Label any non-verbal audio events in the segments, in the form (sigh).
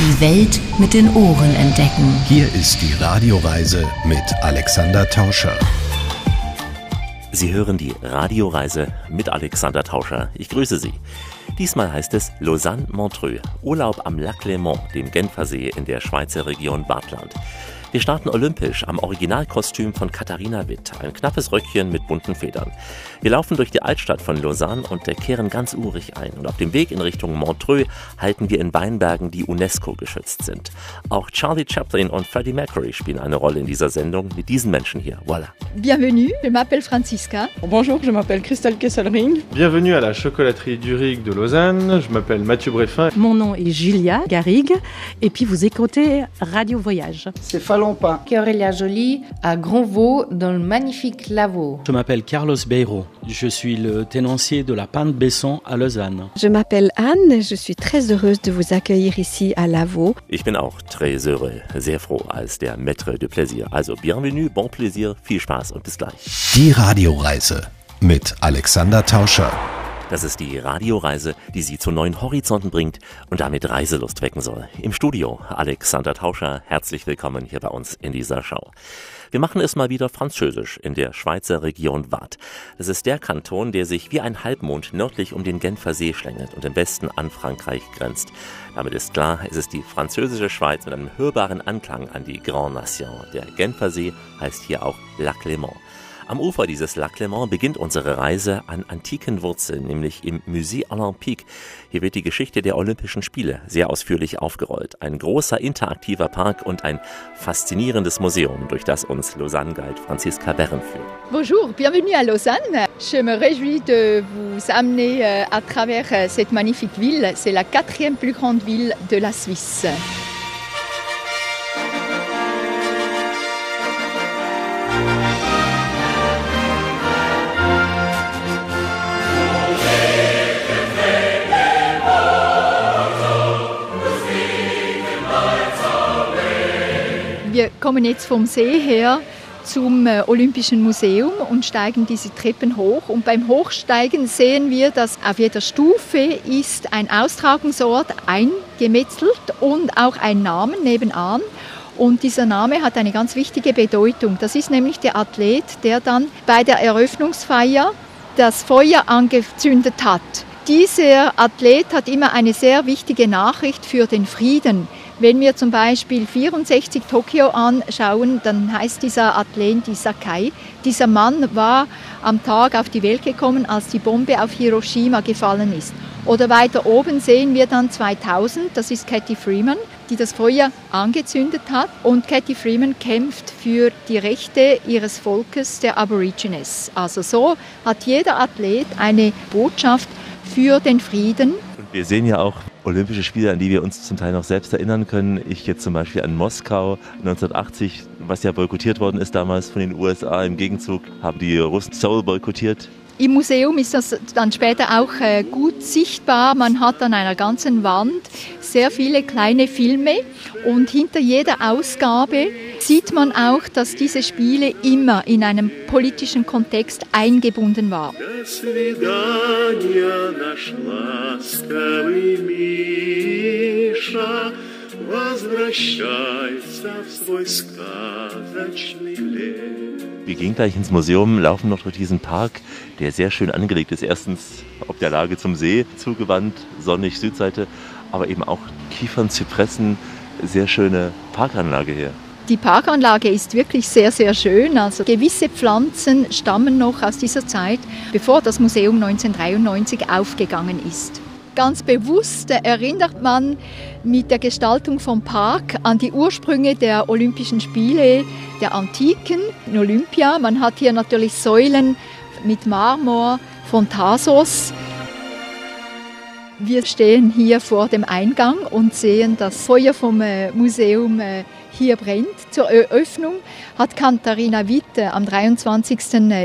Die Welt mit den Ohren entdecken. Hier ist die Radioreise mit Alexander Tauscher. Sie hören die Radioreise mit Alexander Tauscher. Ich grüße Sie. Diesmal heißt es Lausanne-Montreux, Urlaub am Lac Léman, dem Genfersee in der Schweizer Region Bartland. Wir starten olympisch am Originalkostüm von Katharina Witt, ein knappes Röckchen mit bunten Federn. Wir laufen durch die Altstadt von Lausanne und kehren ganz urig ein. Und auf dem Weg in Richtung Montreux halten wir in Weinbergen, die UNESCO geschützt sind. Auch Charlie Chaplin und Freddie Mercury spielen eine Rolle in dieser Sendung mit diesen Menschen hier. Voilà. Bienvenue, je m'appelle Franziska. Bonjour, je m'appelle Christelle Kesselring. Bienvenue à la chocolaterie Durig de Lausanne. Je m'appelle Mathieu Breffin. Mon nom est Julia Garrigue et puis vous écoutez Radio Voyage. C'est Falompa. Aurélia Jolie à Grandvaux dans le magnifique Lavaux. Je m'appelle Carlos Beiro. Je suis le tenancier de la Pinte Besson à Lausanne. Je m'appelle Anne. Je suis très heureuse de vous accueillir ici à Lavaux. Ich bin auch très heureux, sehr froh als der Maître de Plaisir. Also bienvenue, bon plaisir, viel Spaß und bis gleich. Die Radioreise mit Alexander Tauscher. Das ist die Radioreise, die Sie zu neuen Horizonten bringt und damit Reiselust wecken soll. Im Studio Alexander Tauscher, herzlich willkommen hier bei uns in dieser Show. Wir machen es mal wieder französisch in der Schweizer Region Waadt. Das ist der Kanton, der sich wie ein Halbmond nördlich um den Genfer See schlängelt und im Westen an Frankreich grenzt. Damit ist klar, es ist die französische Schweiz mit einem hörbaren Anklang an die Grand Nation. Der Genfer See heißt hier auch Lac Léman. Am Ufer dieses Lac Léman beginnt unsere Reise an antiken Wurzeln, nämlich im Musée Olympique. Hier wird die Geschichte der Olympischen Spiele sehr ausführlich aufgerollt. Ein großer interaktiver Park und ein faszinierendes Museum, durch das uns Lausanne-Guide Franziska Berren führt. Bonjour, bienvenue à Lausanne. Je me réjouis de vous amener euh, à travers euh, cette magnifique ville. C'est la quatrième plus grande ville de la Suisse. Wir kommen jetzt vom See her zum äh, Olympischen Museum und steigen diese Treppen hoch. Und beim Hochsteigen sehen wir, dass auf jeder Stufe ist ein Austragungsort eingemetzelt und auch ein Namen nebenan. Und dieser Name hat eine ganz wichtige Bedeutung. Das ist nämlich der Athlet, der dann bei der Eröffnungsfeier das Feuer angezündet hat. Dieser Athlet hat immer eine sehr wichtige Nachricht für den Frieden. Wenn wir zum Beispiel 64 Tokio anschauen, dann heißt dieser Athlet Sakai. Dieser Mann war am Tag auf die Welt gekommen, als die Bombe auf Hiroshima gefallen ist. Oder weiter oben sehen wir dann 2000, das ist Cathy Freeman, die das Feuer angezündet hat. Und Cathy Freeman kämpft für die Rechte ihres Volkes, der Aborigines. Also so hat jeder Athlet eine Botschaft für den Frieden. Wir sehen ja auch Olympische Spiele, an die wir uns zum Teil noch selbst erinnern können. Ich jetzt zum Beispiel an Moskau 1980, was ja boykottiert worden ist damals von den USA. Im Gegenzug haben die Russen Seoul boykottiert. Im Museum ist das dann später auch äh, gut sichtbar. Man hat an einer ganzen Wand sehr viele kleine Filme und hinter jeder Ausgabe sieht man auch, dass diese Spiele immer in einem politischen Kontext eingebunden waren. Wir gehen gleich ins Museum, laufen noch durch diesen Park, der sehr schön angelegt ist. Erstens auf der Lage zum See zugewandt, sonnig Südseite, aber eben auch Kiefern, Zypressen, sehr schöne Parkanlage hier. Die Parkanlage ist wirklich sehr, sehr schön. Also gewisse Pflanzen stammen noch aus dieser Zeit, bevor das Museum 1993 aufgegangen ist. Ganz bewusst erinnert man mit der Gestaltung vom Park an die Ursprünge der Olympischen Spiele der Antiken in Olympia. Man hat hier natürlich Säulen mit Marmor von Thasos. Wir stehen hier vor dem Eingang und sehen das Feuer vom Museum hier brennt. Zur Eröffnung hat Katharina Witte am 23.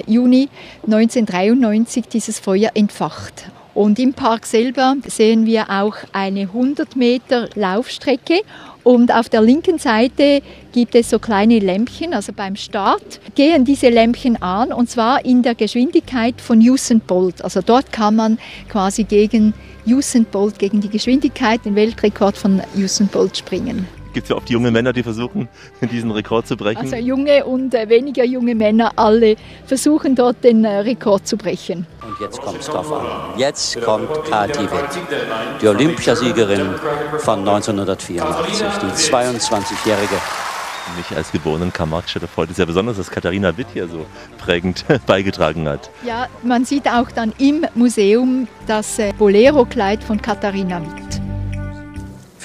Juni 1993 dieses Feuer entfacht. Und im Park selber sehen wir auch eine 100 Meter Laufstrecke und auf der linken Seite gibt es so kleine Lämpchen, also beim Start gehen diese Lämpchen an und zwar in der Geschwindigkeit von Usain Bolt. Also dort kann man quasi gegen Usain Bolt, gegen die Geschwindigkeit, den Weltrekord von Usain Bolt springen. Gibt es ja oft junge Männer, die versuchen, (laughs) diesen Rekord zu brechen? Also junge und äh, weniger junge Männer, alle versuchen dort den äh, Rekord zu brechen. Und jetzt kommt es drauf an. Jetzt kommt Kati Witt, die Olympiasiegerin von 1984, die 22-jährige mich als geborenen Camacho, da freut es ja besonders, dass Katharina Witt hier so prägend (laughs) beigetragen hat. Ja, man sieht auch dann im Museum das äh, Bolero-Kleid von Katharina Witt.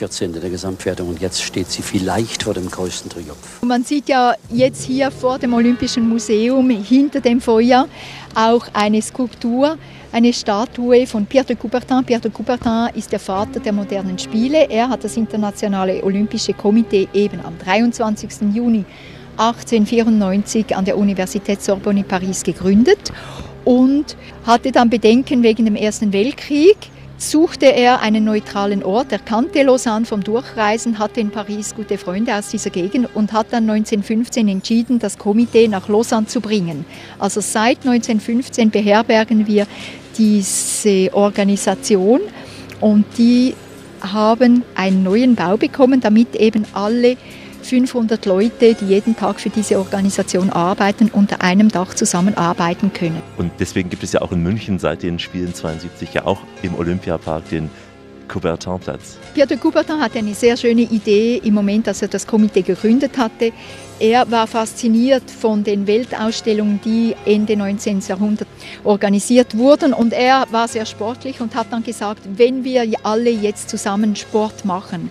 14. der Gesamtwertung und jetzt steht sie vielleicht vor dem größten Triumph. Man sieht ja jetzt hier vor dem Olympischen Museum hinter dem Feuer auch eine Skulptur, eine Statue von Pierre de Coubertin. Pierre de Coubertin ist der Vater der modernen Spiele. Er hat das Internationale Olympische Komitee eben am 23. Juni 1894 an der Universität Sorbonne Paris gegründet und hatte dann Bedenken wegen dem Ersten Weltkrieg suchte er einen neutralen Ort. Er kannte Lausanne vom Durchreisen, hatte in Paris gute Freunde aus dieser Gegend und hat dann 1915 entschieden, das Komitee nach Lausanne zu bringen. Also seit 1915 beherbergen wir diese Organisation und die haben einen neuen Bau bekommen, damit eben alle 500 Leute, die jeden Tag für diese Organisation arbeiten, unter einem Dach zusammenarbeiten können. Und deswegen gibt es ja auch in München seit den Spielen 72 ja auch im Olympiapark den Coubertin-Platz. Pierre de Coubertin hatte eine sehr schöne Idee im Moment, als er das Komitee gegründet hatte. Er war fasziniert von den Weltausstellungen, die Ende 19. Jahrhundert organisiert wurden und er war sehr sportlich und hat dann gesagt, wenn wir alle jetzt zusammen Sport machen,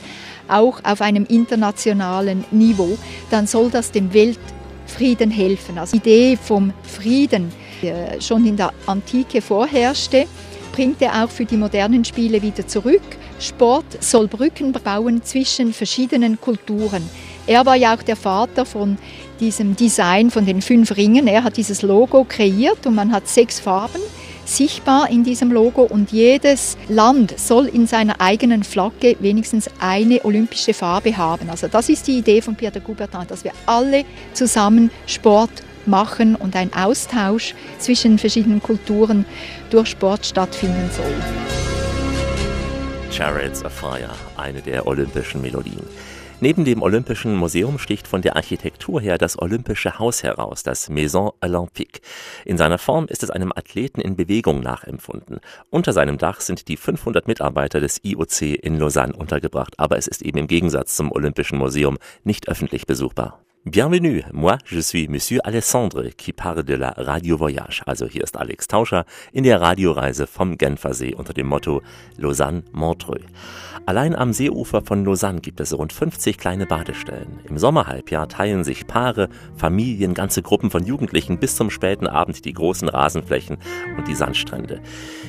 auch auf einem internationalen Niveau, dann soll das dem Weltfrieden helfen. Also die Idee vom Frieden, die schon in der Antike vorherrschte, bringt er auch für die modernen Spiele wieder zurück. Sport soll Brücken bauen zwischen verschiedenen Kulturen. Er war ja auch der Vater von diesem Design von den fünf Ringen. Er hat dieses Logo kreiert und man hat sechs Farben sichtbar in diesem Logo und jedes Land soll in seiner eigenen Flagge wenigstens eine olympische Farbe haben. Also das ist die Idee von Pierre de Coubertin, dass wir alle zusammen Sport machen und ein Austausch zwischen verschiedenen Kulturen durch Sport stattfinden soll. Chariots of Fire, eine der olympischen Melodien. Neben dem Olympischen Museum sticht von der Architektur her das Olympische Haus heraus, das Maison Olympique. In seiner Form ist es einem Athleten in Bewegung nachempfunden. Unter seinem Dach sind die 500 Mitarbeiter des IOC in Lausanne untergebracht, aber es ist eben im Gegensatz zum Olympischen Museum nicht öffentlich besuchbar. Bienvenue, moi je suis Monsieur Alessandre qui parle de la Radio Voyage. Also hier ist Alex Tauscher in der Radioreise vom Genfersee unter dem Motto Lausanne Montreux. Allein am Seeufer von Lausanne gibt es rund 50 kleine Badestellen. Im Sommerhalbjahr teilen sich Paare, Familien, ganze Gruppen von Jugendlichen bis zum späten Abend die großen Rasenflächen und die Sandstrände.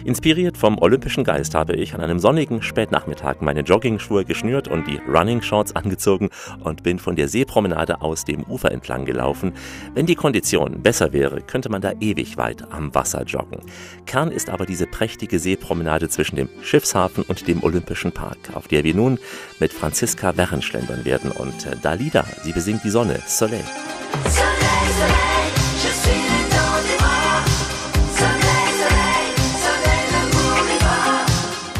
Inspiriert vom olympischen Geist habe ich an einem sonnigen Spätnachmittag meine Joggingschuhe geschnürt und die Running Shorts angezogen und bin von der Seepromenade aus dem Ufer entlang gelaufen. Wenn die Kondition besser wäre, könnte man da ewig weit am Wasser joggen. Kern ist aber diese prächtige Seepromenade zwischen dem Schiffshafen und dem Olympischen Park, auf der wir nun mit Franziska Werren schlendern werden und äh, Dalida, sie besingt die Sonne, Soleil. Soleil, Soleil,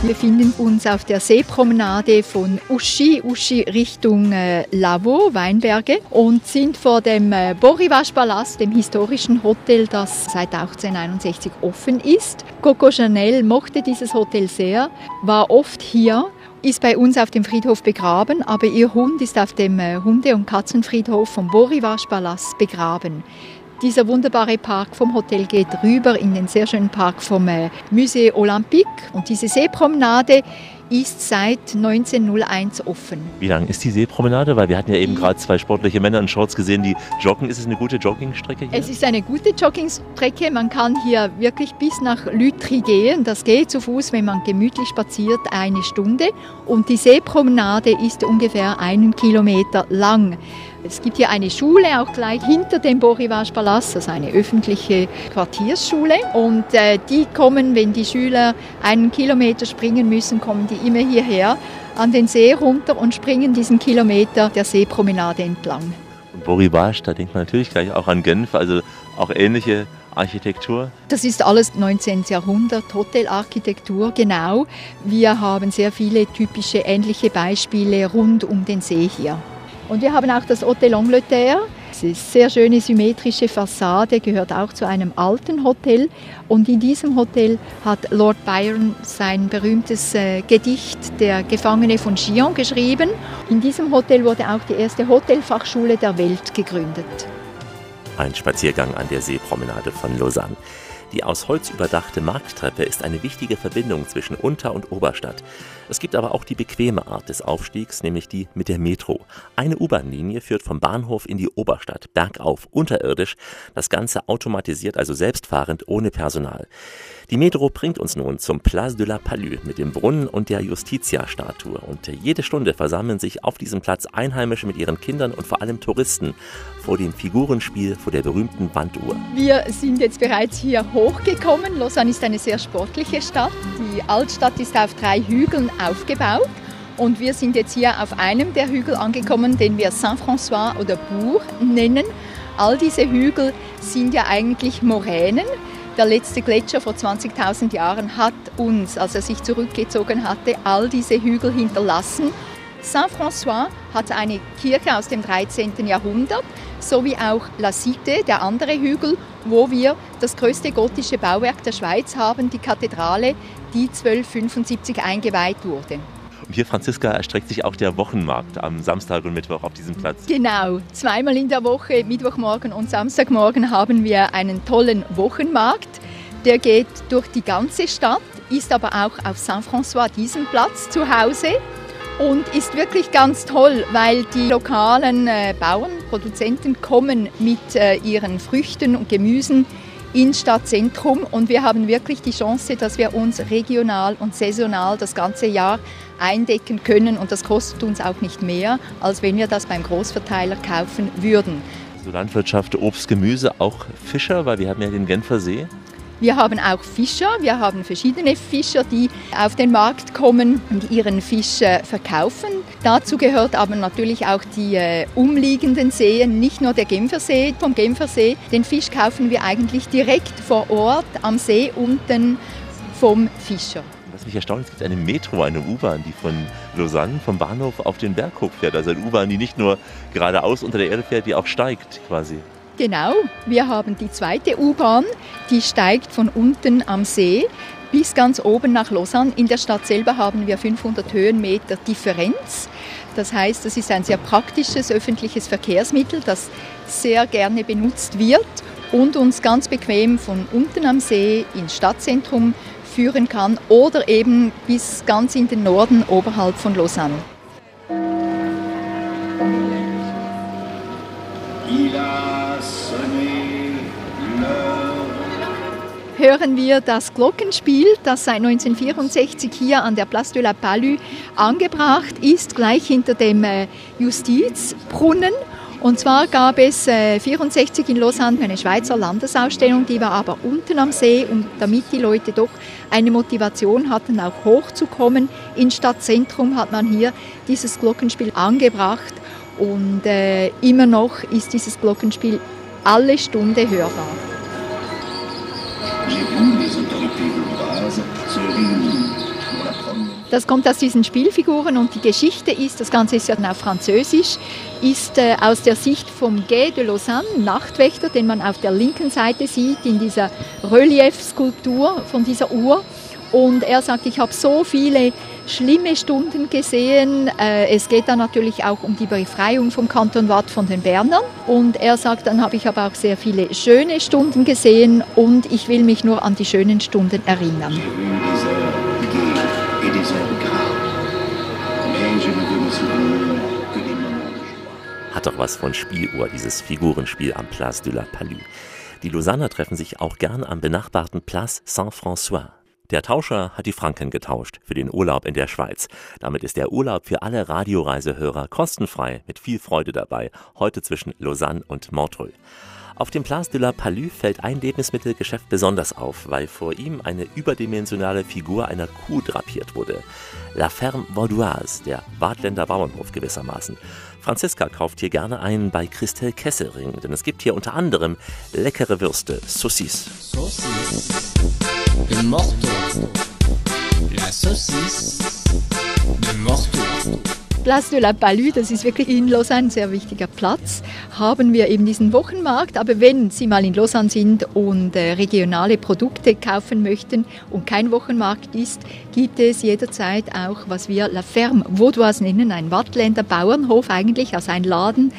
Wir befinden uns auf der Seepromenade von Uschi, Uschi Richtung äh, Lavo, Weinberge und sind vor dem äh, Borivash-Palast, dem historischen Hotel, das seit 1861 offen ist. Coco Chanel mochte dieses Hotel sehr, war oft hier ist bei uns auf dem Friedhof begraben, aber ihr Hund ist auf dem äh, Hunde- und Katzenfriedhof vom Borivash-Palast begraben. Dieser wunderbare Park vom Hotel geht rüber in den sehr schönen Park vom äh, Musée Olympique. Und diese Seepromenade ist seit 1901 offen. Wie lang ist die Seepromenade? Weil wir hatten ja eben gerade zwei sportliche Männer in Shorts gesehen, die joggen. Ist es eine gute Joggingstrecke hier? Es ist eine gute Joggingstrecke. Man kann hier wirklich bis nach Lütri gehen. Das geht zu Fuß, wenn man gemütlich spaziert, eine Stunde. Und die Seepromenade ist ungefähr einen Kilometer lang. Es gibt hier eine Schule, auch gleich hinter dem Borivage-Palast, also eine öffentliche Quartiersschule. Und äh, die kommen, wenn die Schüler einen Kilometer springen müssen, kommen die immer hierher an den See runter und springen diesen Kilometer der Seepromenade entlang. Borivage, da denkt man natürlich gleich auch an Genf, also auch ähnliche Architektur. Das ist alles 19. Jahrhundert, Hotelarchitektur, genau. Wir haben sehr viele typische ähnliche Beispiele rund um den See hier. Und wir haben auch das Hotel Angleterre. Es ist sehr schöne symmetrische Fassade, gehört auch zu einem alten Hotel. Und in diesem Hotel hat Lord Byron sein berühmtes äh, Gedicht Der Gefangene von Chillon geschrieben. In diesem Hotel wurde auch die erste Hotelfachschule der Welt gegründet. Ein Spaziergang an der Seepromenade von Lausanne. Die aus Holz überdachte Markttreppe ist eine wichtige Verbindung zwischen Unter- und Oberstadt. Es gibt aber auch die bequeme Art des Aufstiegs, nämlich die mit der Metro. Eine U-Bahn-Linie führt vom Bahnhof in die Oberstadt, bergauf, unterirdisch, das Ganze automatisiert, also selbstfahrend, ohne Personal. Die Metro bringt uns nun zum Place de la Palue mit dem Brunnen und der Justitia-Statue. Und jede Stunde versammeln sich auf diesem Platz Einheimische mit ihren Kindern und vor allem Touristen vor dem Figurenspiel vor der berühmten Wanduhr. Wir sind jetzt bereits hier hochgekommen. Lausanne ist eine sehr sportliche Stadt. Die Altstadt ist auf drei Hügeln aufgebaut. Und wir sind jetzt hier auf einem der Hügel angekommen, den wir Saint-François oder Bourg nennen. All diese Hügel sind ja eigentlich Moränen. Der letzte Gletscher vor 20.000 Jahren hat uns, als er sich zurückgezogen hatte, all diese Hügel hinterlassen. Saint-François hat eine Kirche aus dem 13. Jahrhundert, sowie auch La Cité, der andere Hügel, wo wir das größte gotische Bauwerk der Schweiz haben, die Kathedrale, die 1275 eingeweiht wurde. Und hier, Franziska, erstreckt sich auch der Wochenmarkt am Samstag und Mittwoch auf diesem Platz. Genau, zweimal in der Woche, Mittwochmorgen und Samstagmorgen, haben wir einen tollen Wochenmarkt. Der geht durch die ganze Stadt, ist aber auch auf Saint-François, diesem Platz, zu Hause und ist wirklich ganz toll, weil die lokalen äh, Bauern, Produzenten kommen mit äh, ihren Früchten und Gemüsen ins Stadtzentrum und wir haben wirklich die Chance, dass wir uns regional und saisonal das ganze Jahr eindecken können und das kostet uns auch nicht mehr, als wenn wir das beim Großverteiler kaufen würden. So Landwirtschaft, Obst, Gemüse, auch Fischer, weil wir haben ja den Genfer See. Wir haben auch Fischer, wir haben verschiedene Fischer, die auf den Markt kommen und ihren Fisch äh, verkaufen. Dazu gehört aber natürlich auch die äh, umliegenden Seen, nicht nur der Genfersee. Vom Genfersee, den Fisch kaufen wir eigentlich direkt vor Ort am See unten vom Fischer. Was mich erstaunt, es gibt eine Metro, eine U-Bahn, die von Lausanne, vom Bahnhof auf den Berg hochfährt. Also eine U-Bahn, die nicht nur geradeaus unter der Erde fährt, die auch steigt quasi. Genau, wir haben die zweite U-Bahn, die steigt von unten am See bis ganz oben nach Lausanne. In der Stadt selber haben wir 500 Höhenmeter Differenz. Das heißt, das ist ein sehr praktisches öffentliches Verkehrsmittel, das sehr gerne benutzt wird und uns ganz bequem von unten am See ins Stadtzentrum führen kann oder eben bis ganz in den Norden oberhalb von Lausanne. Hören wir das Glockenspiel, das seit 1964 hier an der Place de la Palue angebracht ist, gleich hinter dem äh, Justizbrunnen. Und zwar gab es äh, 64 in Lausanne eine Schweizer Landesausstellung, die war aber unten am See und damit die Leute doch eine Motivation hatten, auch hochzukommen ins Stadtzentrum, hat man hier dieses Glockenspiel angebracht und äh, immer noch ist dieses Glockenspiel alle Stunde hörbar. Das kommt aus diesen Spielfiguren und die Geschichte ist, das Ganze ist ja dann auf Französisch, ist äh, aus der Sicht vom Guet de Lausanne, Nachtwächter, den man auf der linken Seite sieht, in dieser Reliefskulptur von dieser Uhr. Und er sagt, ich habe so viele schlimme Stunden gesehen. Äh, es geht dann natürlich auch um die Befreiung vom Kanton Watt von den Bernern. Und er sagt, dann habe ich aber auch sehr viele schöne Stunden gesehen und ich will mich nur an die schönen Stunden erinnern. Hat doch was von Spieluhr, dieses Figurenspiel am Place de la Palue. Die Lausanner treffen sich auch gern am benachbarten Place Saint-François. Der Tauscher hat die Franken getauscht für den Urlaub in der Schweiz. Damit ist der Urlaub für alle Radioreisehörer kostenfrei mit viel Freude dabei. Heute zwischen Lausanne und Montreux. Auf dem Place de la Palue fällt ein Lebensmittelgeschäft besonders auf, weil vor ihm eine überdimensionale Figur einer Kuh drapiert wurde. La Ferme Vaudoise, der Wadländer Bauernhof gewissermaßen. Franziska kauft hier gerne ein bei Christel Kesselring, denn es gibt hier unter anderem leckere Würste, Saucisse. Saucisse Morteau. La saucisse. Place de la Palue, das ist wirklich in Lausanne ein sehr wichtiger Platz, haben wir eben diesen Wochenmarkt. Aber wenn Sie mal in Lausanne sind und äh, regionale Produkte kaufen möchten und kein Wochenmarkt ist, gibt es jederzeit auch, was wir La Ferme Vaudoise nennen, ein Wattländer Bauernhof eigentlich, also ein Laden,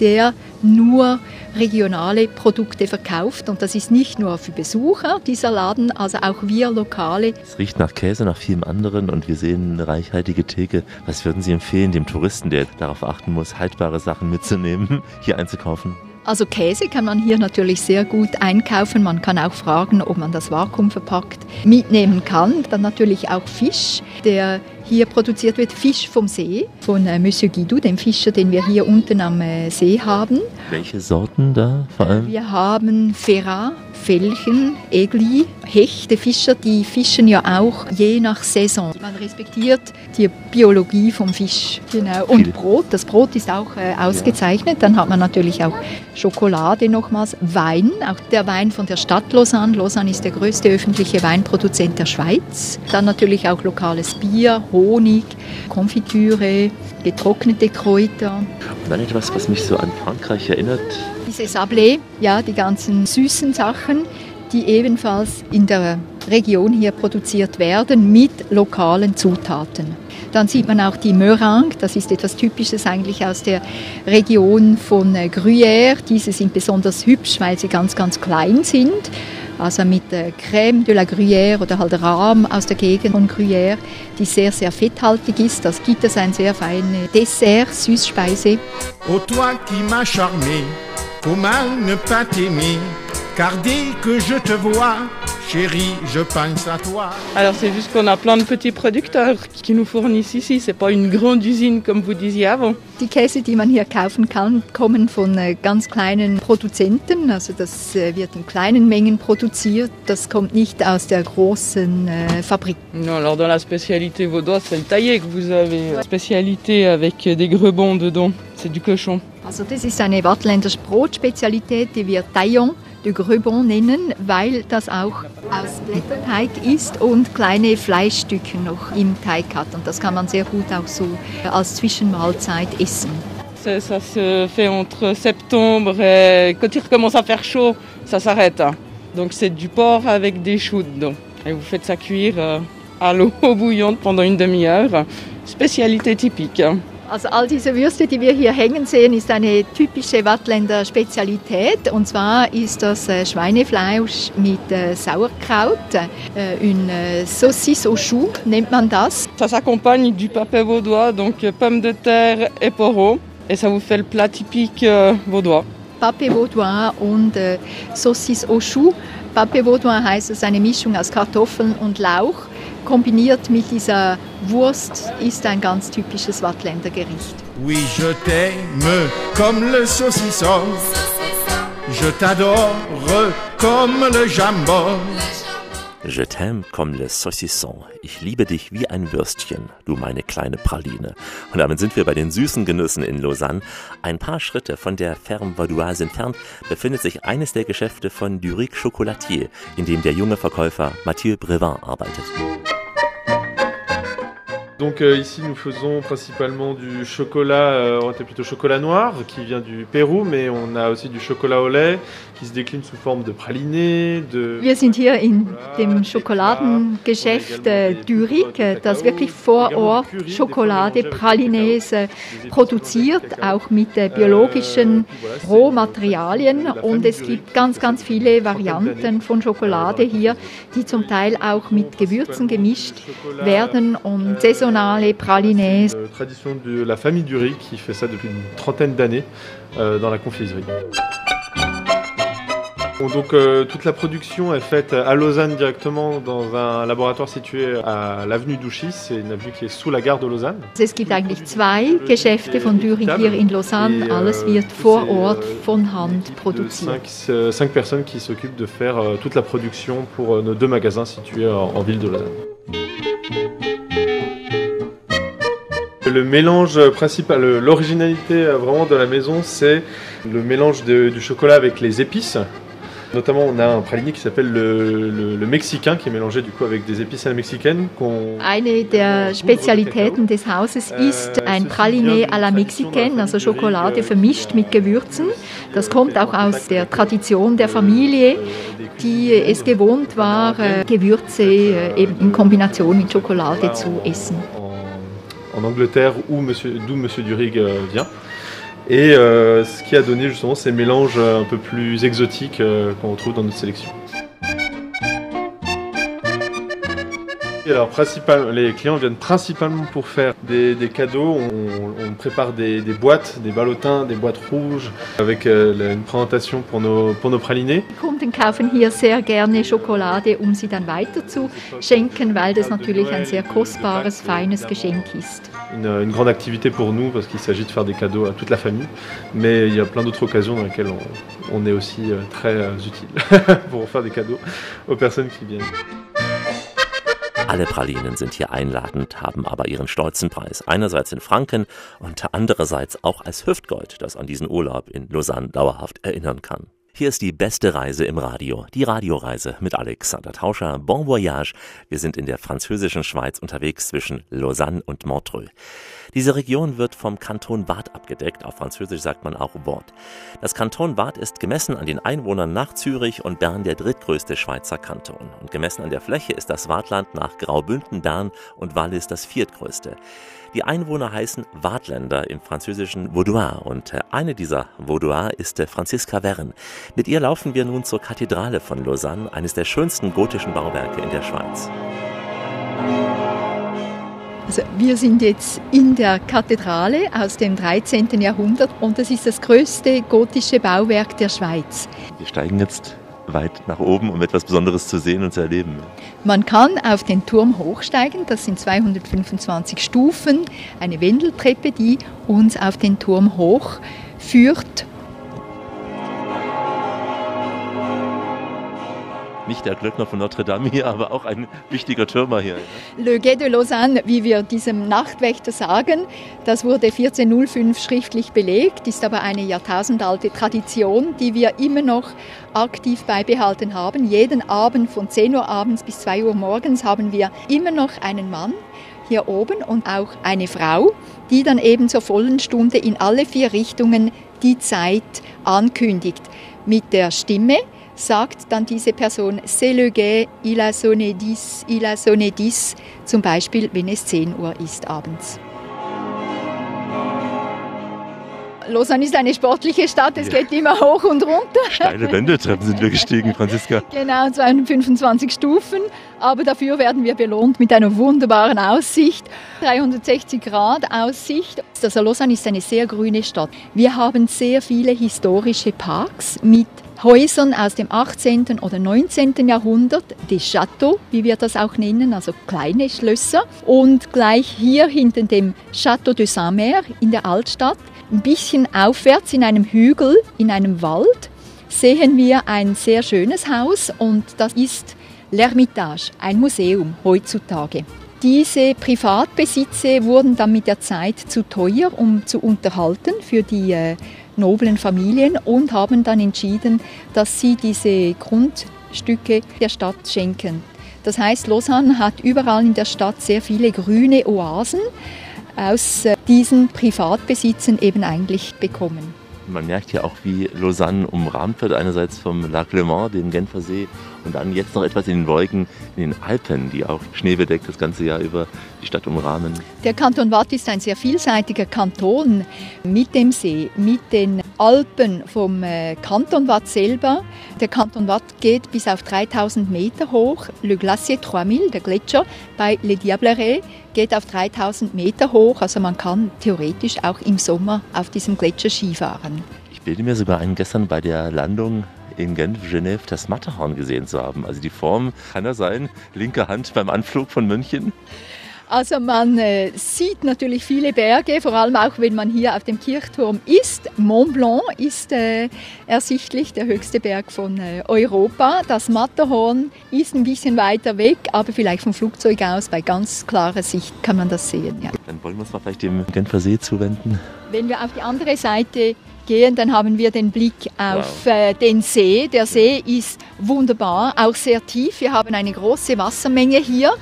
der nur regionale Produkte verkauft. Und das ist nicht nur für Besucher dieser Laden, also auch wir Lokale. Es riecht nach Käse, nach vielem anderen und wir sehen eine reichhaltige Theke. Was würden Sie empfehlen, dem Touristen, der darauf achten muss, haltbare Sachen mitzunehmen, (laughs) hier einzukaufen? Also Käse kann man hier natürlich sehr gut einkaufen. Man kann auch fragen, ob man das Vakuum verpackt mitnehmen kann. Dann natürlich auch Fisch, der hier produziert wird. Fisch vom See von äh, Monsieur Guidou, dem Fischer, den wir hier unten am äh, See haben. Welche Sorten da vor allem? Wir haben Ferrat, Felchen, Egli, Hechte, Fischer, die fischen ja auch je nach Saison. Man respektiert die Biologie vom Fisch. Genau. Und. Brot, das Brot ist auch äh, ausgezeichnet. Dann hat man natürlich auch Schokolade nochmals, Wein, auch der Wein von der Stadt Lausanne. Lausanne ist der größte öffentliche Weinproduzent der Schweiz. Dann natürlich auch lokales Bier, Honig, Konfitüre, getrocknete Kräuter. Und dann etwas, was mich so an Frankreich erinnert. Diese Sablé, ja, die ganzen süßen Sachen, die ebenfalls in der Region hier produziert werden mit lokalen Zutaten. Dann sieht man auch die Meringue, das ist etwas Typisches eigentlich aus der Region von äh, Gruyère. Diese sind besonders hübsch, weil sie ganz, ganz klein sind. Also mit äh, Crème de la Gruyère oder halt Rahm aus der Gegend von Gruyère, die sehr, sehr fetthaltig ist. Das gibt es ein sehr feines Dessert, Süßspeise. Ô toi qui m'as charmé, comment ne pas t'aimer Car dès que je te vois, chérie, je pense à toi. Alors c'est juste qu'on a plein de petits producteurs qui nous fournissent ici. C'est pas une grande usine comme vous disiez avant. Die Käse, die man hier kaufen kann, kommen von äh, ganz kleinen Produzenten. Also das äh, wird in kleinen Mengen produziert. Das kommt nicht aus der großen äh, Fabrik. Non, alors dans la spécialité vaudoise, c'est le taillé que vous avez. La spécialité avec des grebons dedans. C'est du cochon. Also das ist eine Wattländer Brotspezialität, die wir Taillon de Gröbon nennen, weil das auch aus Blätterteig ist und kleine Fleischstücke noch im Teig hat. Und das kann man sehr gut auch so als Zwischenmahlzeit essen. Ça, se fait entre septembre et quand il recommence à faire chaud, ça s'arrête. Donc c'est du porc avec des choux dedans. Et vous faites ça cuire euh, à l'eau (laughs) bouillante pendant une demi-heure. Spécialité typique. Also all diese Würste, die wir hier hängen sehen, ist eine typische Wattländer Spezialität. Und zwar ist das äh, Schweinefleisch mit äh, Sauerkraut, une äh, saucisse au chou nennt man das. Ça s'accompagne du papé vaudois, donc euh, pommes de terre et poireaux. Et ça vous fait le plat typique euh, vaudois. Papé Vaudois und äh, Saucisse au chou. Papé Vaudois heißt es eine Mischung aus Kartoffeln und Lauch. Kombiniert mit dieser Wurst ist ein ganz typisches Wattländer Gericht. Oui, je t'aime comme le saucisson. Je t'adore comme le jambon. Je t'aime comme le saucisson. Ich liebe dich wie ein Würstchen, du meine kleine Praline. Und damit sind wir bei den süßen Genüssen in Lausanne. Ein paar Schritte von der Ferme Vaudoise entfernt befindet sich eines der Geschäfte von Duric Chocolatier, in dem der junge Verkäufer Mathieu Brevin arbeitet. Donc euh, ici nous faisons principalement du chocolat, euh, on était plutôt chocolat noir qui vient du Pérou, mais on a aussi du chocolat au lait qui se décline sous forme de praliné, de... Wir sind hier in dem Schokoladengeschäft äh, das wirklich vor Ort Schokolade, Pralines produziert, auch mit äh, biologischen Rohmaterialien. Und es gibt ganz, ganz viele Varianten von Schokolade hier, die zum Teil auch mit Gewürzen gemischt werden. Und Pralines. Euh, tradition de la famille Duric qui fait ça depuis une trentaine d'années euh, dans la confiserie. Bon, donc euh, toute la production est faite à Lausanne directement dans un laboratoire situé à l'avenue d'Ouchy. C'est une avenue qui est sous la gare de Lausanne. Es gibt eigentlich zwei Geschäfte von Düring hier in Lausanne. Alles wird vor Ort von Hand produziert. Cinq, cinq personnes qui s'occupent de faire toute la production pour nos deux magasins situés en, en ville de Lausanne. Le mélange principal, l'originalité euh, vraiment de la maison, c'est le mélange de- du chocolat avec les épices. Notamment, on a un praliné qui s'appelle le, le- le mexicain, qui est mélangé du coup avec des épices à la mexicaine. Eine der Spezialitäten des Hauses ist ein Praline à la Mexicaine, also Schokolade vermischt mit Gewürzen. Das kommt auch aus der Tradition der Familie, die es gewohnt war, Gewürze äh, eben in Kombination mit Schokolade zu essen. En Angleterre, d'où Monsieur Durig euh, vient. Et euh, ce qui a donné justement ces mélanges euh, un peu plus exotiques qu'on retrouve dans notre sélection. Alors, principal, les clients viennent principalement pour faire des, des cadeaux. On, on prépare des, des boîtes, des ballotins, des boîtes rouges, avec euh, une présentation pour nos, pour nos pralinés. Kunden kaufen hier sehr gerne Schokolade, um sie dann weiter zu schenken, weil das natürlich ein sehr kostbares, feines Geschenk ist. Une, une grande activité pour nous parce qu'il s'agit de faire des cadeaux à toute la famille. Mais il y a plein d'autres occasions dans lesquelles on, on est aussi euh, très euh, utile (laughs) pour faire des cadeaux aux personnes qui viennent. Alle Pralinen sind hier einladend, haben aber ihren stolzen Preis. Einerseits in Franken und andererseits auch als Hüftgold, das an diesen Urlaub in Lausanne dauerhaft erinnern kann. Hier ist die beste Reise im Radio, die Radioreise mit Alexander Tauscher. Bon voyage. Wir sind in der französischen Schweiz unterwegs zwischen Lausanne und Montreux. Diese Region wird vom Kanton Waadt abgedeckt. Auf Französisch sagt man auch Wort. Das Kanton Waadt ist gemessen an den Einwohnern nach Zürich und Bern der drittgrößte Schweizer Kanton. Und gemessen an der Fläche ist das Waadtland nach Graubünden, Bern und Wallis das viertgrößte. Die Einwohner heißen Waadtländer im französischen Vaudois und äh, eine dieser Vaudois ist äh, Franziska Wern. Mit ihr laufen wir nun zur Kathedrale von Lausanne, eines der schönsten gotischen Bauwerke in der Schweiz. Also wir sind jetzt in der Kathedrale aus dem 13. Jahrhundert und das ist das größte gotische Bauwerk der Schweiz. Wir steigen jetzt weit nach oben, um etwas Besonderes zu sehen und zu erleben. Man kann auf den Turm hochsteigen, das sind 225 Stufen, eine Wendeltreppe, die uns auf den Turm hoch führt. Nicht der Glöckner von Notre Dame hier, aber auch ein wichtiger Türmer hier. Le Guet de Lausanne, wie wir diesem Nachtwächter sagen, das wurde 1405 schriftlich belegt, ist aber eine jahrtausendalte Tradition, die wir immer noch aktiv beibehalten haben. Jeden Abend von 10 Uhr abends bis 2 Uhr morgens haben wir immer noch einen Mann hier oben und auch eine Frau, die dann eben zur vollen Stunde in alle vier Richtungen die Zeit ankündigt. Mit der Stimme sagt dann diese Person, c'est le guet, il a sonné 10, il a sonné 10, zum Beispiel, wenn es 10 Uhr ist abends. Lausanne ist eine sportliche Stadt, es Ja. geht immer hoch und runter. Steile Wendeltreppen sind wir gestiegen, Franziska. (laughs) Genau, 225 Stufen, aber dafür werden wir belohnt mit einer wunderbaren Aussicht. 360 Grad Aussicht. Also Lausanne ist eine sehr grüne Stadt. Wir haben sehr viele historische Parks mit Häusern aus dem 18. oder 19. Jahrhundert, des Châteaux, wie wir das auch nennen, also kleine Schlösser. Und gleich hier hinter dem Château de Saint-Mer in der Altstadt, ein bisschen aufwärts in einem Hügel, in einem Wald, sehen wir ein sehr schönes Haus und das ist L'Ermitage, ein Museum heutzutage. Diese Privatbesitze wurden dann mit der Zeit zu teuer, um zu unterhalten für die äh, noblen Familien und haben dann entschieden, dass sie diese Grundstücke der Stadt schenken. Das heißt, Lausanne hat überall in der Stadt sehr viele grüne Oasen aus äh, diesen Privatbesitzen eben eigentlich bekommen. Man merkt ja auch, wie Lausanne umrahmt wird, einerseits vom Lac Le Mans, dem Genfersee, und dann jetzt noch etwas in den Wolken, in den Alpen, die auch schneebedeckt das ganze Jahr über die Stadt umrahmen. Der Kanton Waadt ist ein sehr vielseitiger Kanton mit dem See, mit den Alpen vom äh, Kanton Waadt selber. Der Kanton Waadt geht bis auf 3000 Meter hoch. Le Glacier 3000, der Gletscher bei Le Diableret, geht auf 3000 Meter hoch. Also man kann theoretisch auch im Sommer auf diesem Gletscher Skifahren. Ich bilde mir sogar ein, gestern bei der Landung in Genf, Genève, das Matterhorn gesehen zu haben. Also die Form kann er sein, linke Hand beim Anflug von München. Also man äh, sieht natürlich viele Berge, vor allem auch wenn man hier auf dem Kirchturm ist. Mont Blanc ist äh, ersichtlich der höchste Berg von äh, Europa. Das Matterhorn ist ein bisschen weiter weg, aber vielleicht vom Flugzeug aus bei ganz klarer Sicht kann man das sehen. Ja. Dann wollen wir uns mal vielleicht dem Genfer See zuwenden. Wenn wir auf die andere Seite gehen, dann haben wir den Blick auf äh, den See. Der See ist wunderbar, auch sehr tief. Wir haben eine große Wassermenge hier.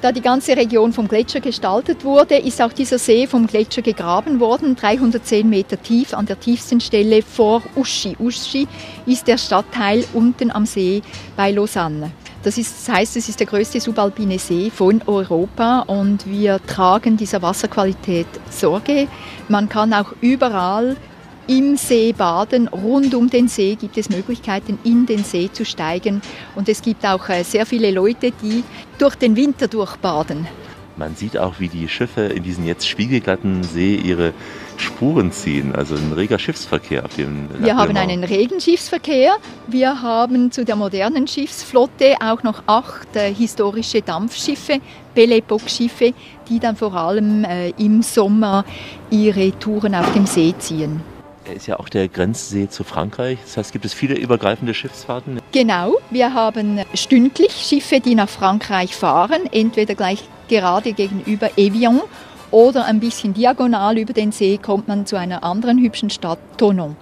Da die ganze Region vom Gletscher gestaltet wurde, ist auch dieser See vom Gletscher gegraben worden, 310 Meter tief an der tiefsten Stelle vor Uschi. Uschi ist der Stadtteil unten am See bei Lausanne. Das, ist, das heißt, es ist der größte subalpine See von Europa und wir tragen dieser Wasserqualität Sorge. Man kann auch überall im See baden. Rund um den See gibt es Möglichkeiten, in den See zu steigen. Und es gibt auch äh, sehr viele Leute, die durch den Winter durchbaden. Man sieht auch, wie die Schiffe in diesen jetzt spiegelglatten See ihre Spuren ziehen. Also ein reger Schiffsverkehr auf dem Wir haben einen Regenschiffsverkehr. Wir haben zu der modernen Schiffsflotte auch noch acht äh, historische Dampfschiffe, Belle Epoque-Schiffe, die dann vor allem äh, im Sommer ihre Touren auf dem See ziehen. Er ist ja auch der Grenzsee zu Frankreich. Das heißt, gibt es viele übergreifende Schiffsfahrten. Genau, wir haben stündlich Schiffe, die nach Frankreich fahren, entweder gleich gerade gegenüber Evian oder ein bisschen diagonal über den See kommt man zu einer anderen hübschen Stadt, Tonon.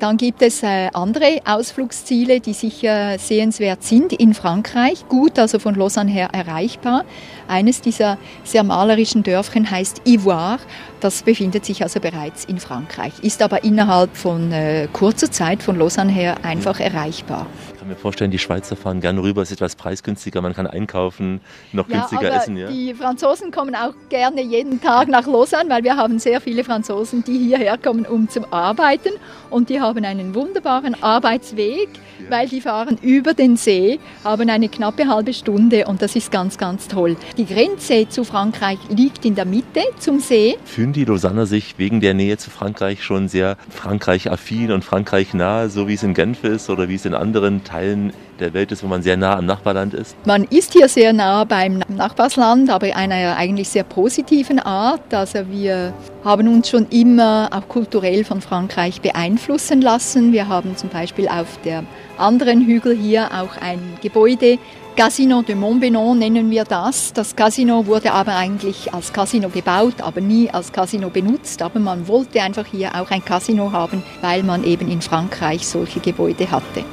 Dann gibt es äh, andere Ausflugsziele, die sicher sehenswert sind in Frankreich, gut also von Lausanne her erreichbar. Eines dieser sehr malerischen Dörfchen heißt Ivoire. Das befindet sich also bereits in Frankreich, ist aber innerhalb von äh, kurzer Zeit von Lausanne her einfach erreichbar. Ich kann mir vorstellen, die Schweizer fahren gerne rüber, ist etwas preisgünstiger, man kann einkaufen, noch Ja, günstiger aber essen. Ja? Die Franzosen kommen auch gerne jeden Tag nach Lausanne, weil wir haben sehr viele Franzosen, die hierher kommen, um zu arbeiten. Und die haben einen wunderbaren Arbeitsweg, weil die fahren über den See, haben eine knappe halbe Stunde und das ist ganz, ganz toll. Die Grenze zu Frankreich liegt in der Mitte zum See. Fühlen die Lausanner sich wegen der Nähe zu Frankreich schon sehr Frankreich-affin und Frankreich-nah, so wie es in Genf ist oder wie es in anderen Teilen der Welt ist, wo man sehr nah am Nachbarland ist? Man ist hier sehr nah beim Nachbarsland, aber einer eigentlich sehr positiven Art. Also wir haben uns schon immer auch kulturell von Frankreich beeinflussen lassen. Wir haben zum Beispiel auf der anderen Hügel hier auch ein Gebäude. Casino de Montbenon nennen wir das. Das Casino wurde aber eigentlich als Casino gebaut, aber nie als Casino benutzt. Aber man wollte einfach hier auch ein Casino haben, weil man eben in Frankreich solche Gebäude hatte.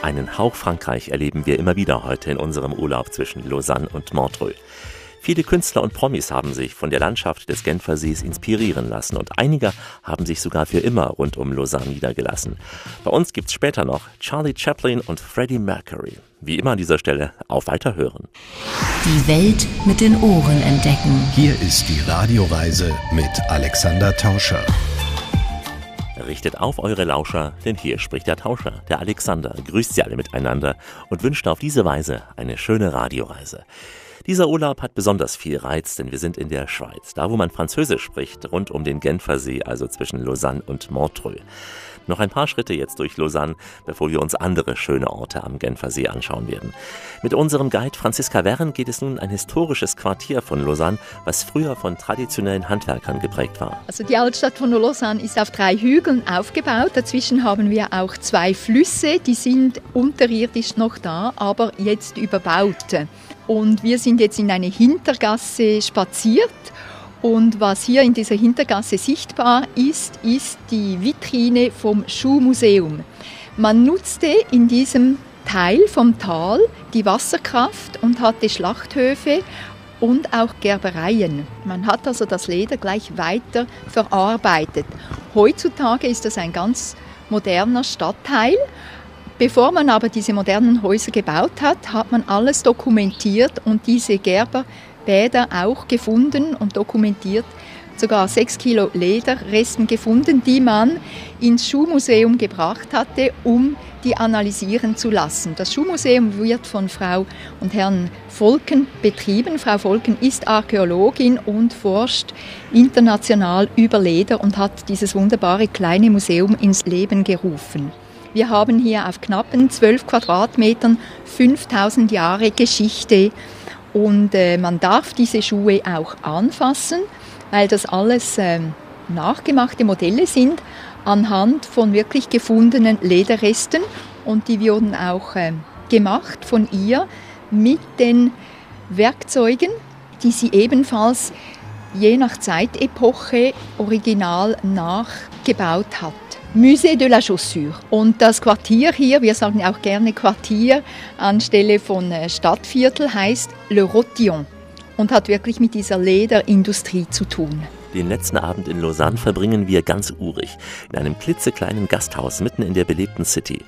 Einen Hauch Frankreich erleben wir immer wieder heute in unserem Urlaub zwischen Lausanne und Montreux. Viele Künstler und Promis haben sich von der Landschaft des Genfersees inspirieren lassen und einige haben sich sogar für immer rund um Lausanne niedergelassen. Bei uns gibt's später noch Charlie Chaplin und Freddie Mercury. Wie immer an dieser Stelle auf Weiterhören. Die Welt mit den Ohren entdecken. Hier ist die Radioreise mit Alexander Tauscher. Richtet auf eure Lauscher, denn hier spricht der Tauscher, der Alexander, grüßt sie alle miteinander und wünscht auf diese Weise eine schöne Radioreise. Dieser Urlaub hat besonders viel Reiz, denn wir sind in der Schweiz, da wo man Französisch spricht, rund um den Genfersee, also zwischen Lausanne und Montreux. Noch ein paar Schritte jetzt durch Lausanne, bevor wir uns andere schöne Orte am Genfersee anschauen werden. Mit unserem Guide Franziska Werren geht es nun ein historisches Quartier von Lausanne, was früher von traditionellen Handwerkern geprägt war. Also die Altstadt von Lausanne ist auf drei Hügeln aufgebaut. Dazwischen haben wir auch zwei Flüsse, die sind unterirdisch noch da, aber jetzt überbaut. Und wir sind jetzt in eine Hintergasse spaziert. Und was hier in dieser Hintergasse sichtbar ist, ist die Vitrine vom Schuhmuseum. Man nutzte in diesem Teil vom Tal die Wasserkraft und hatte Schlachthöfe und auch Gerbereien. Man hat also das Leder gleich weiter verarbeitet. Heutzutage ist das ein ganz moderner Stadtteil. Bevor man aber diese modernen Häuser gebaut hat, hat man alles dokumentiert und diese Gerberbäder auch gefunden und dokumentiert, sogar sechs Kilo Lederresten gefunden, die man ins Schuhmuseum gebracht hatte, um die analysieren zu lassen. Das Schuhmuseum wird von Frau und Herrn Volken betrieben. Frau Volken ist Archäologin und forscht international über Leder und hat dieses wunderbare kleine Museum ins Leben gerufen. Wir haben hier auf knappen 12 Quadratmetern 5000 Jahre Geschichte und äh, man darf diese Schuhe auch anfassen, weil das alles ähm, nachgemachte Modelle sind anhand von wirklich gefundenen Lederresten und die wurden auch ähm, gemacht von ihr mit den Werkzeugen, die sie ebenfalls je nach Zeitepoche original nachgebaut hat. Musée de la Chaussure. Und das Quartier hier, wir sagen auch gerne Quartier anstelle von äh, Stadtviertel, heißt Le Rotillon und hat wirklich mit dieser Lederindustrie zu tun. Den letzten Abend in Lausanne verbringen wir ganz urig, in einem klitzekleinen Gasthaus mitten in der belebten City.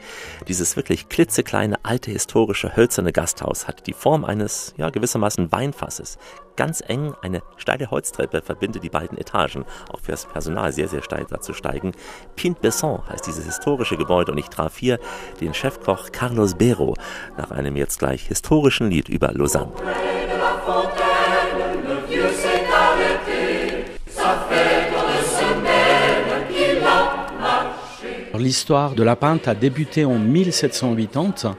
Dieses wirklich klitzekleine, alte, historische, hölzerne Gasthaus hat die Form eines, ja, gewissermaßen Weinfasses. Ganz eng eine steile Holztreppe verbindet die beiden Etagen, auch fürs Personal sehr, sehr steil da zu steigen. Pint Besson heißt dieses historische Gebäude und ich traf hier den Chefkoch Carlos Bero nach einem jetzt gleich historischen Lied über Lausanne. L'histoire de la pinte a débuté en 1780,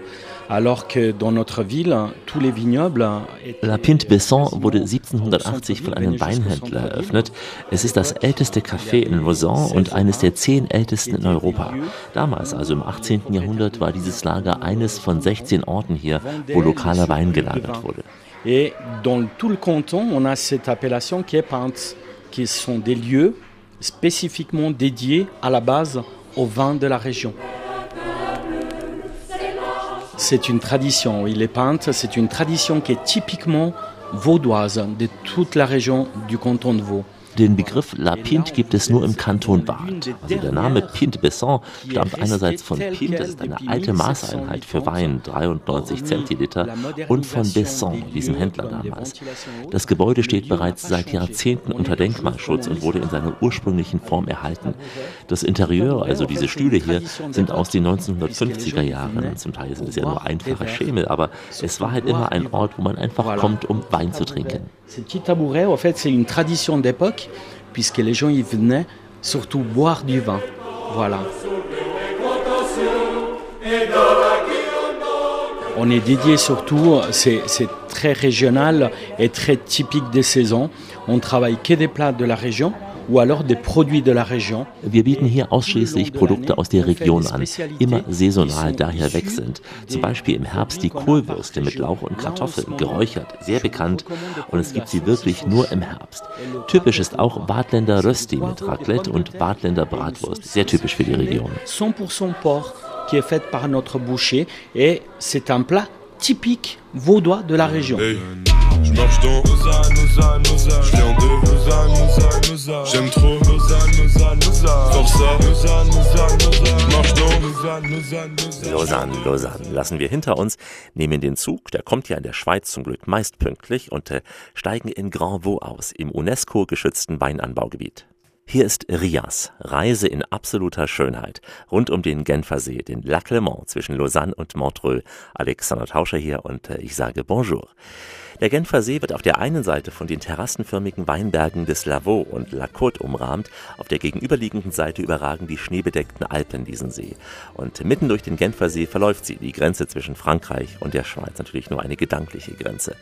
alors que dans notre ville, tous les vignobles étaient La Pinte Besson wurde 1780 von einem Weinhändler eröffnet. Es ist das älteste Café in Lausanne und eines der zehn ältesten in Europa. Damals, also im 18. Jahrhundert, war dieses Lager eines von 16 Orten hier, wo lokaler Wein gelagert wurde. Et dans tout le canton, on a cette appellation qui est pinte, qui sont des lieux spécifiquement dédiés à la base au vin de la région. C'est une tradition, oui, les pintes, c'est une tradition qui est typiquement vaudoise de toute la région du canton de Vaud. Den Begriff La Pinte gibt es nur im Kanton Waadt. Also der Name Pinte Besson stammt einerseits von Pinte, das ist eine alte Maßeinheit für Wein, 93 Zentiliter, und von Besson, diesem Händler damals. Das Gebäude steht bereits seit Jahrzehnten unter Denkmalschutz und wurde in seiner ursprünglichen Form erhalten. Das Interieur, also diese Stühle hier, sind aus den 1950er Jahren. Zum Teil sind es ja nur einfache Schemel, aber es war halt immer ein Ort, wo man einfach kommt, um Wein zu trinken. Ces petits tabourets, en fait, c'est une tradition d'époque, puisque les gens y venaient surtout boire du vin. Voilà. On est dédié surtout, c'est très régional et très typique des saisons. On travaille que des plats de la région ou alors des produits de la région. Wir bieten hier ausschließlich Produkte aus der Region an, immer saisonal daher wechselnd. Zum Beispiel im Herbst die Kohlwürste mit Lauch und Kartoffeln, geräuchert, sehr bekannt und es gibt sie wirklich nur im Herbst. Typisch ist auch Badländer Rösti mit Raclette und Badländer Bratwurst, sehr typisch für die Region. 100% porc qui est fait par notre boucher et c'est un plat typique vaudois de la région. Je Lausanne. Je viens de. J'aime trop. Lausanne, Lausanne lassen wir hinter uns, nehmen den Zug, der kommt ja in der Schweiz zum Glück meist pünktlich und äh, steigen in Grand Vaux aus, im UNESCO-geschützten Weinanbaugebiet. Hier ist Rias, Reise in absoluter Schönheit, rund um den Genfersee, den Lac Le Mans zwischen Lausanne und Montreux. Alexander Tauscher hier und äh, ich sage Bonjour. Der Genfer See wird auf der einen Seite von den terrassenförmigen Weinbergen des Lavaux und La Côte umrahmt, auf der gegenüberliegenden Seite überragen die schneebedeckten Alpen diesen See. Und mitten durch den Genfer See verläuft sie, die Grenze zwischen Frankreich und der Schweiz, natürlich nur eine gedankliche Grenze.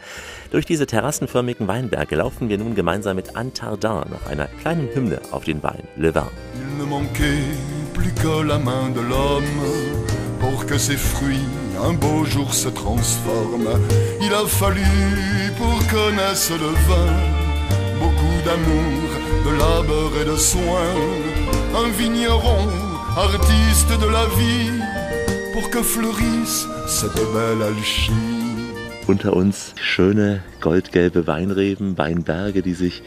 Durch diese terrassenförmigen Weinberge laufen wir nun gemeinsam mit Anne Tardin nach einer kleinen Hymne auf den Wein, Le Vin. Pour que ses fruits un beau jour se transforment. Il a fallu pour connaître le vin beaucoup d'amour, de labeur et de soin. Un vigneron, artiste de la vie, pour que fleurisse cette belle alchimie. Unter uns schöne goldgelbe Weinreben, Weinberge, die sich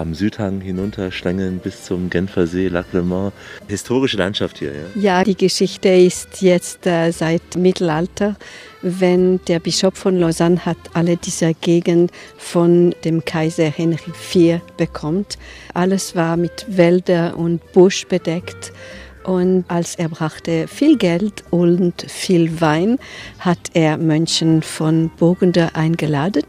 am Südhang hinunterschlängeln bis zum Genfer See, Lac Le Mans. Historische Landschaft hier, ja? Ja, die Geschichte ist jetzt äh, seit Mittelalter, wenn der Bischof von Lausanne hat alle diese Gegend von dem Kaiser Henry IV bekommt. Alles war mit Wälder und Busch bedeckt. Und als er brachte viel Geld und viel Wein, hat er Mönchen von Burgunder eingeladen.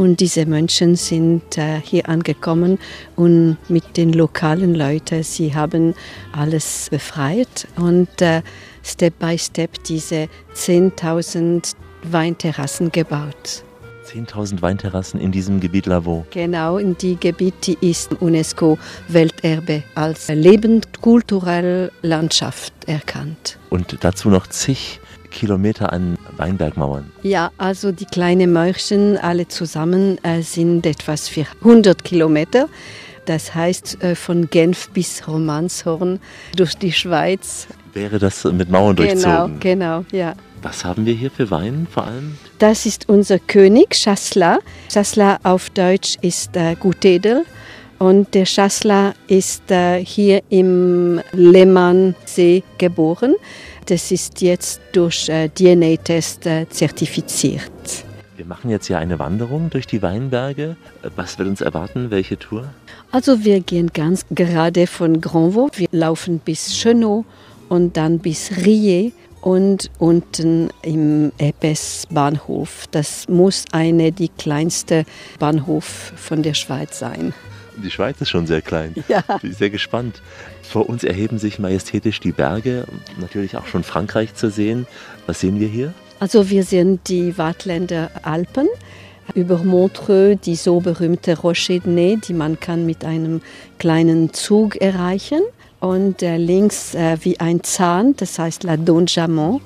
Und diese Mönchen sind äh, hier angekommen und mit den lokalen Leuten, sie haben alles befreit und äh, Step by Step diese 10.000 Weinterrassen gebaut. 10.000 Weinterrassen in diesem Gebiet Lavaux. Genau, in die Gebiet, die ist UNESCO-Welterbe als lebendkulturelle Landschaft erkannt. Und dazu noch zig Kilometer an Weinbergmauern. Ja, also die kleinen Mörchen alle zusammen äh, sind etwas 400 Kilometer. Das heißt äh, von Genf bis Romanshorn durch die Schweiz. Wäre das mit Mauern Genau, durchzogen? genau, ja. Was haben wir hier für Wein vor allem? Das ist unser König, Chasselas. Chasselas auf Deutsch ist äh, Gutedel. Und der Chasselas ist äh, hier im Lehmannsee geboren. Das ist jetzt durch äh, DNA-Test äh, zertifiziert. Wir machen jetzt hier eine Wanderung durch die Weinberge. Was wird uns erwarten? Welche Tour? Also wir gehen ganz gerade von Granvaux. Wir laufen bis Chenot und dann bis Rillet und unten im Epes Bahnhof. Das muss eine die kleinste Bahnhof von der Schweiz sein. Die Schweiz ist schon sehr klein. Ja. Bin sehr gespannt. Vor uns erheben sich majestätisch die Berge, natürlich auch schon Frankreich zu sehen. Was sehen wir hier? Also wir sehen die Wattländer Alpen. Über Montreux die so berühmte Rocher de die man kann mit einem kleinen Zug erreichen. Und äh, links äh, wie ein Zahn, das heißt La Donjamont.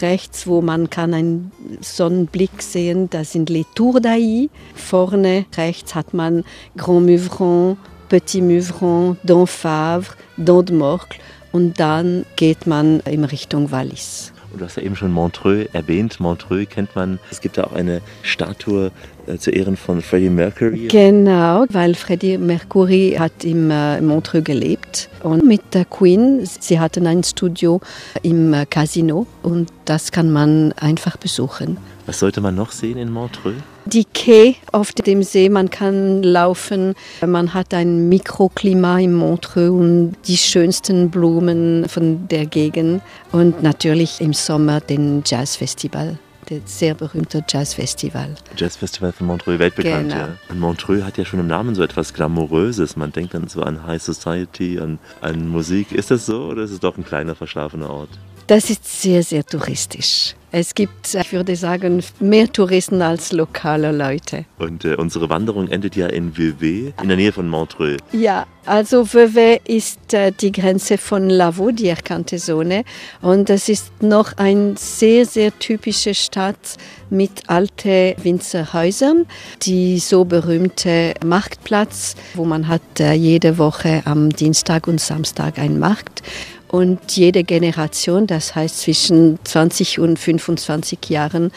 Rechts, wo man kann einen Sonnenblick sehen, da sind Les Tours d'Ailly. Vorne rechts hat man Grand Muvron, Petit Muvron, Don Favre, Don de Morcle. Und dann geht man in Richtung Wallis. Du hast ja eben schon Montreux erwähnt. Montreux kennt man. Es gibt da auch eine Statue äh, zu Ehren von Freddie Mercury. Genau, weil Freddie Mercury hat im äh, Montreux gelebt und mit der Queen, sie hatten ein Studio im äh, Casino und das kann man einfach besuchen. Was sollte man noch sehen in Montreux? Die Quai auf dem See, man kann laufen, man hat ein Mikroklima im Montreux und die schönsten Blumen von der Gegend und natürlich im Sommer den Jazzfestival. Das sehr berühmte Jazzfestival. Jazzfestival von Montreux, weltbekannt. Genau. Ja. Und Montreux hat ja schon im Namen so etwas Glamouröses. Man denkt dann so an High Society, an, an Musik. Ist das so oder ist es doch ein kleiner, verschlafener Ort? Das ist sehr, sehr touristisch. Es gibt, ich würde sagen, mehr Touristen als lokale Leute. Und äh, unsere Wanderung endet ja in Vevey, in der Nähe von Montreux. Ja, also Vevey ist äh, die Grenze von Lavaux, die erkannte Zone. Und das ist noch eine sehr, sehr typische Stadt mit alten Winzerhäusern. Die so berühmte Marktplatz, wo man hat äh, jede Woche am Dienstag und Samstag einen Markt. Und jede Generation, das heißt zwischen 20 und 25 Jahren,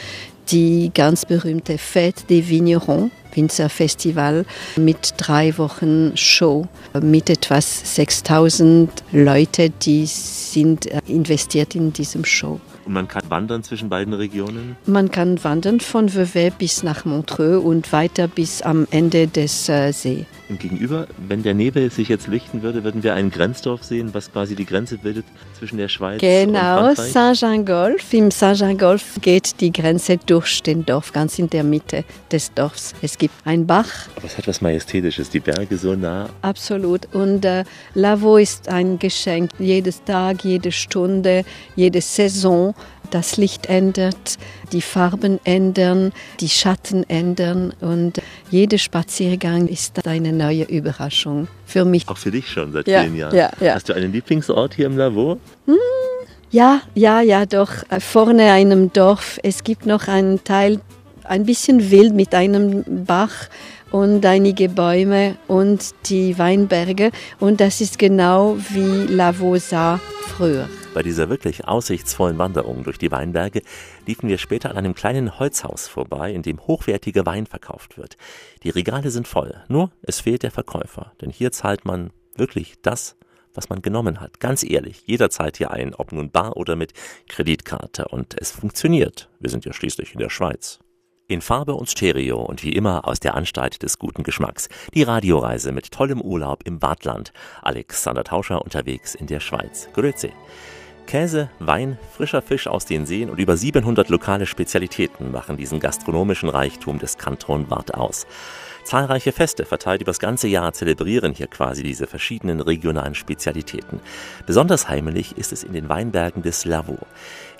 die ganz berühmte Fête des Vignerons, Winzerfestival, mit drei Wochen Show, mit etwas 6000 Leute, die sind äh, investiert in diesem Show. Und man kann wandern zwischen beiden Regionen. Man kann wandern von Vevey bis nach Montreux und weiter bis am Ende des äh, See. Und gegenüber, wenn der Nebel sich jetzt lichten würde, würden wir ein Grenzdorf sehen, was quasi die Grenze bildet zwischen der Schweiz Genau, und Frankreich. Saint-Jean-Golf. Im Saint-Jean-Golf geht die Grenze durch den Dorf, ganz in der Mitte des Dorfs. Es gibt einen Bach, Aber es hat was Majestätisches, die Berge so nah. absolut. Und äh, Lavaux ist ein Geschenk. Jedes Tag, jede Stunde, jede Saison. Das Licht ändert, die Farben ändern, die Schatten ändern und jeder Spaziergang ist eine neue Überraschung für mich. Auch für dich schon seit Ja, vielen Jahren. ja, ja. Hast du einen Lieblingsort hier im Lavaux? Ja, ja, ja, doch. Äh, Vorne einem Dorf. Es gibt noch einen Teil, ein bisschen wild mit einem Bach und einige Bäume und die Weinberge. Und das ist genau wie Lavaux sah früher. Bei dieser wirklich aussichtsvollen Wanderung durch die Weinberge liefen wir später an einem kleinen Holzhaus vorbei, in dem hochwertiger Wein verkauft wird. Die Regale sind voll, nur es fehlt der Verkäufer, denn hier zahlt man wirklich das, was man genommen hat. Ganz ehrlich, jederzeit hier ein, ob nun bar oder mit Kreditkarte. Und es funktioniert. Wir sind ja schließlich in der Schweiz. In Farbe und Stereo und wie immer aus der Anstalt des guten Geschmacks. Die Radioreise mit tollem Urlaub im Badland. Alexander Tauscher unterwegs in der Schweiz. Grüezi. Käse, Wein, frischer Fisch aus den Seen und über 700 lokale Spezialitäten machen diesen gastronomischen Reichtum des Kanton Waadt aus. Zahlreiche Feste verteilt übers ganze Jahr zelebrieren hier quasi diese verschiedenen regionalen Spezialitäten. Besonders heimelig ist es in den Weinbergen des Lavaux.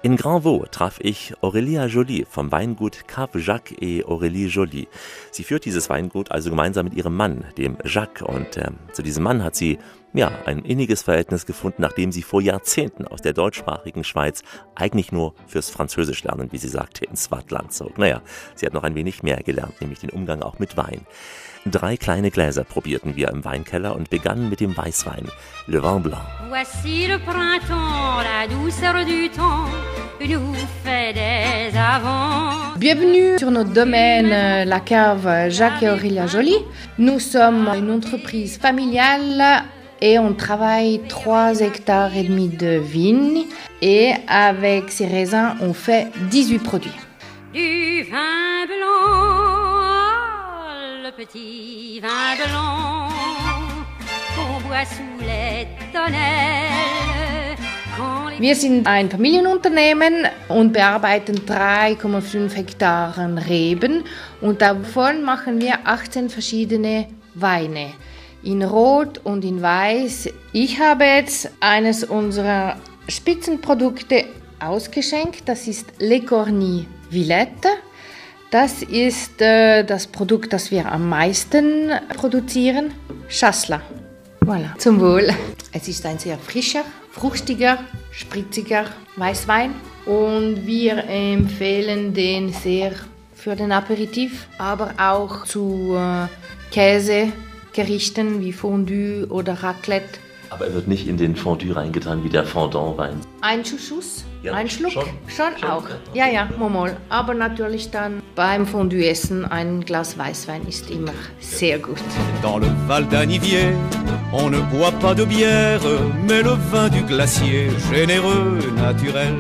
In Grand Vaux traf ich Aurélia Joly vom Weingut Cave Jacques et Aurélie Joly. Sie führt dieses Weingut also gemeinsam mit ihrem Mann, dem Jacques. Und äh, zu diesem Mann hat sie ja ein inniges Verhältnis gefunden, nachdem sie vor Jahrzehnten aus der deutschsprachigen Schweiz eigentlich nur fürs Französisch lernen, wie sie sagte, ins Wattland zog. Naja, sie hat noch ein wenig mehr gelernt, nämlich den Umgang auch mit Wein. Drei kleine Gläser probierten wir im Weinkeller und begannen mit dem Weißwein, Le Vin Blanc. Voici le printemps, la douceur du temps nous fait des avants. Bienvenue sur notre domaine, euh, la cave Jacques et Aurélia Joly. Nous sommes une entreprise familiale et on travaille 3 hectares et demi de vignes et avec ces raisins, on fait 18 produits. Du vin blanc, le petit vin blanc qu'on boit sous les tonnelles. Wir sind ein Familienunternehmen und bearbeiten 3,5 Hektaren Reben und davon machen wir 18 verschiedene Weine. In Rot und in Weiß. Ich habe jetzt eines unserer Spitzenprodukte ausgeschenkt. Das ist Le Corny Villette. Das ist äh, das Produkt, das wir am meisten produzieren. Chasselas. Voilà. Zum Wohl. Es ist ein sehr frischer, fruchtiger, spritziger Weißwein und wir empfehlen den sehr für den Aperitif, aber auch zu äh, Käsegerichten wie Fondue oder Raclette. Aber er wird nicht in den Fondue reingetan wie der Fondant-Wein. Ein Schuss, Ja, ein Schluck, schon. schon, auch. Ja, ja, Momol. Aber natürlich dann beim Fondue-Essen ein Glas Weißwein ist immer sehr gut. Dans le Val d'Anivier, on ne boit pas de bière, mais le vin du glacier, généreux, naturel.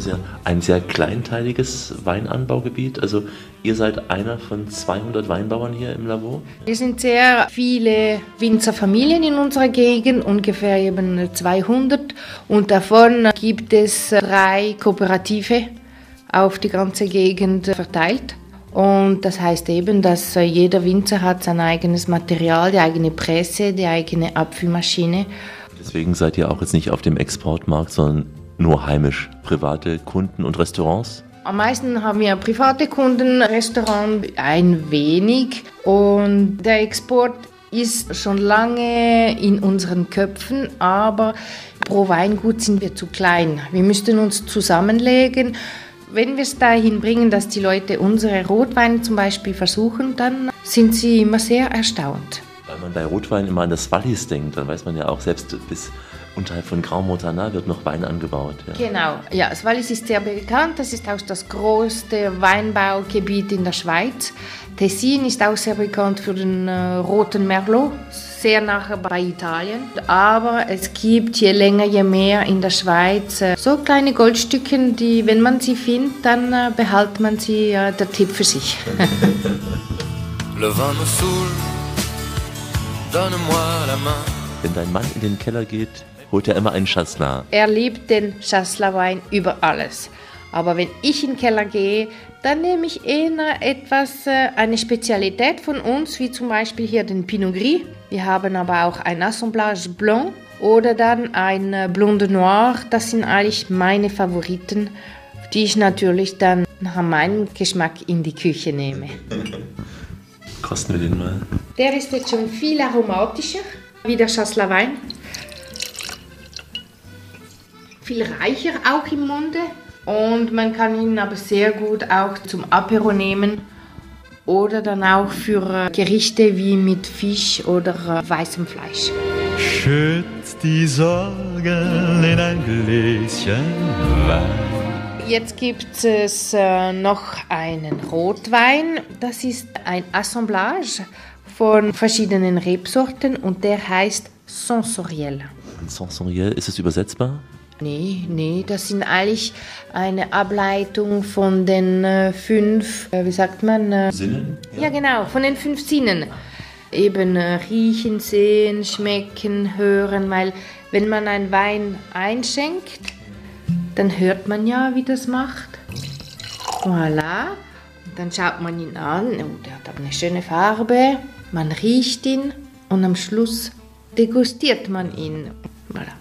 Das ist ja ein sehr kleinteiliges Weinanbaugebiet. Also ihr seid einer von 200 Weinbauern hier im Lavaux. Wir sind sehr viele Winzerfamilien in unserer Gegend, ungefähr eben 200. Und davon gibt es drei Kooperative auf die ganze Gegend verteilt. Und das heißt eben, dass jeder Winzer hat sein eigenes Material, die eigene Presse, die eigene Abfüllmaschine. Deswegen seid ihr auch jetzt nicht auf dem Exportmarkt, sondern nur heimisch. Private Kunden und Restaurants. Am meisten haben wir private Kunden, Restaurant ein wenig und der Export ist schon lange in unseren Köpfen, aber pro Weingut sind wir zu klein. Wir müssten uns zusammenlegen. Wenn wir es dahin bringen, dass die Leute unsere Rotweine zum Beispiel versuchen, dann sind sie immer sehr erstaunt. Weil man bei Rotwein immer an das Wallis denkt, dann weiß man ja auch, selbst bis unterhalb von Grand Montana wird noch Wein angebaut. Ja. Genau, ja, das Wallis ist sehr bekannt. Das ist auch das größte Weinbaugebiet in der Schweiz. Tessin ist auch sehr bekannt für den äh, roten Merlot, sehr nachher bei Italien. Aber es gibt je länger, je mehr in der Schweiz äh, so kleine Goldstückchen, die, wenn man sie findet, dann äh, behält man sie, äh, der Tipp für sich. (laughs) Le vin me saoule, donne-moi la main. Wenn dein Mann in den Keller geht, holt er immer einen Chasselas. Er liebt den Chasselas-Wein über alles. Aber wenn ich in den Keller gehe, dann nehme ich eher etwas, äh, eine Spezialität von uns, wie zum Beispiel hier den Pinot Gris. Wir haben aber auch ein Assemblage Blanc oder dann ein äh, Blonde Noir. Das sind eigentlich meine Favoriten, die ich natürlich dann nach meinem Geschmack in die Küche nehme. Kosten wir den mal. Der ist jetzt schon viel aromatischer wie der Chasselas Wein. Viel reicher auch im Munde. Und man kann ihn aber sehr gut auch zum Apero nehmen oder dann auch für äh, Gerichte wie mit Fisch oder äh, weißem Fleisch. schütt die Sorgen in ein Gläschen Wein. Jetzt gibt es äh, noch einen Rotwein. Das ist ein Assemblage von verschiedenen Rebsorten und der heißt Sensoriel. Sensoriell, ist es übersetzbar? Nee, nee, das sind eigentlich eine Ableitung von den äh, fünf, äh, wie sagt man? Äh, Sinnen? Ja. genau, von den fünf Sinnen. Eben riechen, sehen, schmecken, hören, weil wenn man einen Wein einschenkt, dann hört man ja, wie das macht. Voilà. Und dann schaut man ihn an, oh, der hat aber eine schöne Farbe, man riecht ihn und am Schluss degustiert man ihn. Voilà.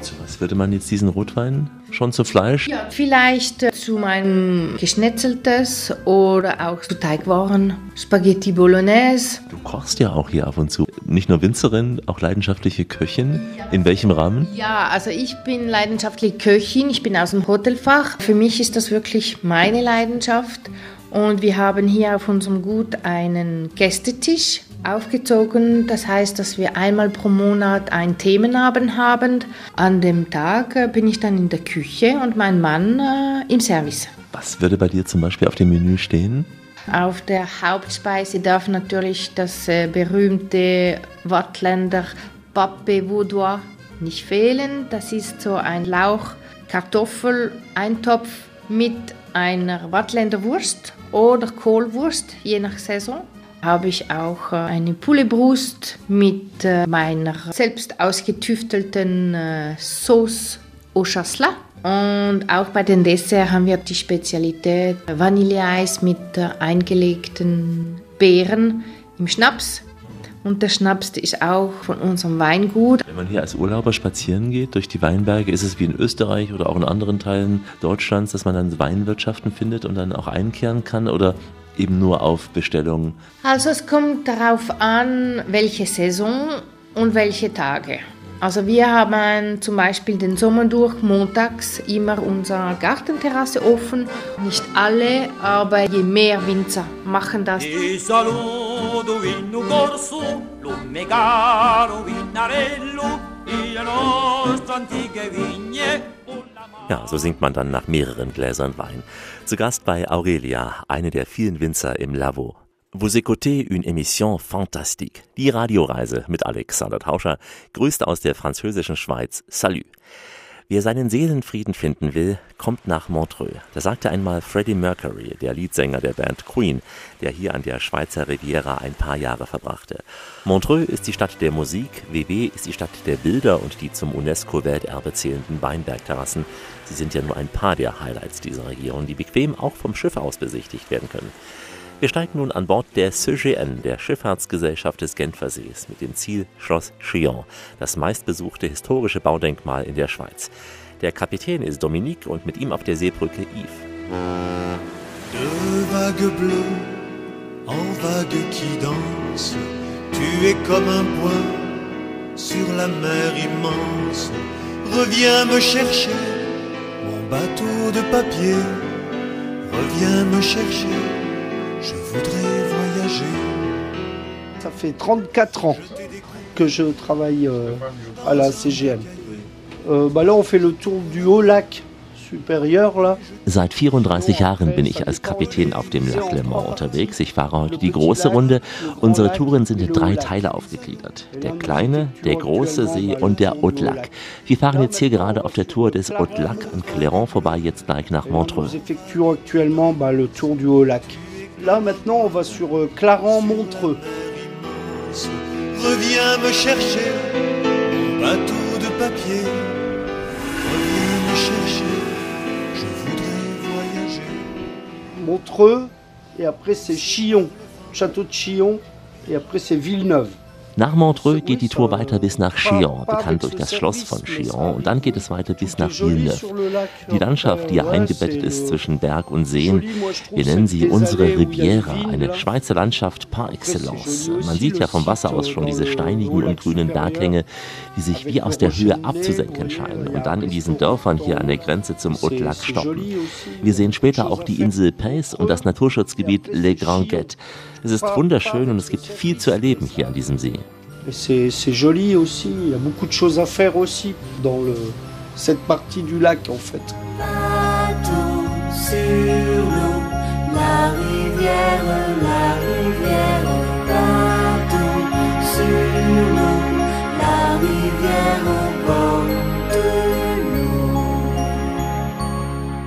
Zu was würde man jetzt diesen Rotwein? Schon zu Fleisch? Ja, vielleicht äh, zu meinem Geschnetzeltes oder auch zu Teigwaren, Spaghetti Bolognese. Du kochst ja auch hier ab und zu. Nicht nur Winzerin, auch leidenschaftliche Köchin. In welchem Rahmen? Ja, also ich bin leidenschaftliche Köchin, ich bin aus dem Hotelfach. Für mich ist das wirklich meine Leidenschaft. Und wir haben hier auf unserem Gut einen Gästetisch aufgezogen. Das heißt, dass wir einmal pro Monat einen Themenabend haben. An dem Tag äh, bin ich dann in der Küche und mein Mann äh, im Service. Was würde bei dir zum Beispiel auf dem Menü stehen? Auf der Hauptspeise darf natürlich das äh, berühmte Wattländer Pape Vaudois nicht fehlen. Das ist so ein Lauch, Kartoffel, Eintopf mit einer Wattländer Wurst oder Kohlwurst, je nach Saison. Habe ich auch äh, eine Pouletbrust mit äh, meiner selbst ausgetüftelten äh, Sauce au Chasselas. Und auch bei den Dessert haben wir die Spezialität Vanilleeis mit eingelegten Beeren im Schnaps. Und der Schnaps ist auch von unserem Weingut. Wenn man hier als Urlauber spazieren geht durch die Weinberge, ist es wie in Österreich oder auch in anderen Teilen Deutschlands, dass man dann Weinwirtschaften findet und dann auch einkehren kann oder eben nur auf Bestellung? Also es kommt darauf an, welche Saison und welche Tage. Also wir haben zum Beispiel den Sommer durch montags immer unsere Gartenterrasse offen. Nicht alle, aber je mehr Winzer machen das. E e. Ja, so singt man dann nach mehreren Gläsern Wein. Zu Gast bei Aurelia, eine der vielen Winzer im Lavo. Vous écoutez une émission fantastique. Die Radioreise mit Alexander Tauscher grüßt aus der französischen Schweiz. Salut. Wer seinen Seelenfrieden finden will, kommt nach Montreux. Das sagte einmal Freddie Mercury, der Leadsänger der Band Queen, der hier an der Schweizer Riviera ein paar Jahre verbrachte. Montreux ist die Stadt der Musik, WW ist die Stadt der Bilder und die zum UNESCO-Welterbe zählenden Weinbergterrassen. Sie sind ja nur ein paar der Highlights dieser Region, die bequem auch vom Schiff aus besichtigt werden können. Wir steigen nun an Bord der CGN, der Schifffahrtsgesellschaft des Genfersees, mit dem Ziel Schloss Chillon, das meistbesuchte historische Baudenkmal in der Schweiz. Der Kapitän ist Dominique und mit ihm auf der Seebrücke Yves. Tu es comme un point sur la mer immense. Reviens me chercher, mon bateau de papier. Reviens me chercher, je voudrais voyager. Ça fait 34 ans que je travaille euh, à la CGN. Euh, bah là, on fait le tour du haut lac supérieur. Là. Seit 34 Jahren bin ich als Kapitän auf dem Lac Le Mans unterwegs. Ich fahre heute die große Runde. Unsere Touren sind in drei Teile aufgegliedert. Der kleine, der große See und der Haut Lac. Wir fahren jetzt hier gerade auf der Tour des Haut Lac an Cléron vorbei, jetzt gleich nach Montreux. Là, maintenant, on va sur euh, Clarence-Montreux. Reviens me chercher, mon bateau de papier. Reviens me chercher, je voudrais voyager. Montreux, et après c'est Chillon, château de Chillon, et après c'est Villeneuve. Nach Montreux geht die Tour weiter bis nach Chillon, bekannt durch das Schloss von Chillon, und dann geht es weiter bis nach Villeneuve. Die Landschaft, die hier eingebettet ist zwischen Berg und Seen, wir nennen sie unsere Riviera, eine Schweizer Landschaft par excellence. Man sieht ja vom Wasser aus schon diese steinigen und grünen Berghänge, die sich wie aus der Höhe abzusenken scheinen und dann in diesen Dörfern hier an der Grenze zum Haut-Lac stoppen. Wir sehen später auch die Insel Pays und das Naturschutzgebiet Les Grands Guettes. Es ist wunderschön und es gibt viel zu erleben hier an diesem See. C'est joli aussi, il y a beaucoup de choses à faire aussi dans le, cette partie du lac en fait. sur l'eau, la rivière, la rivière, bateau sur l'eau, la rivière au bord de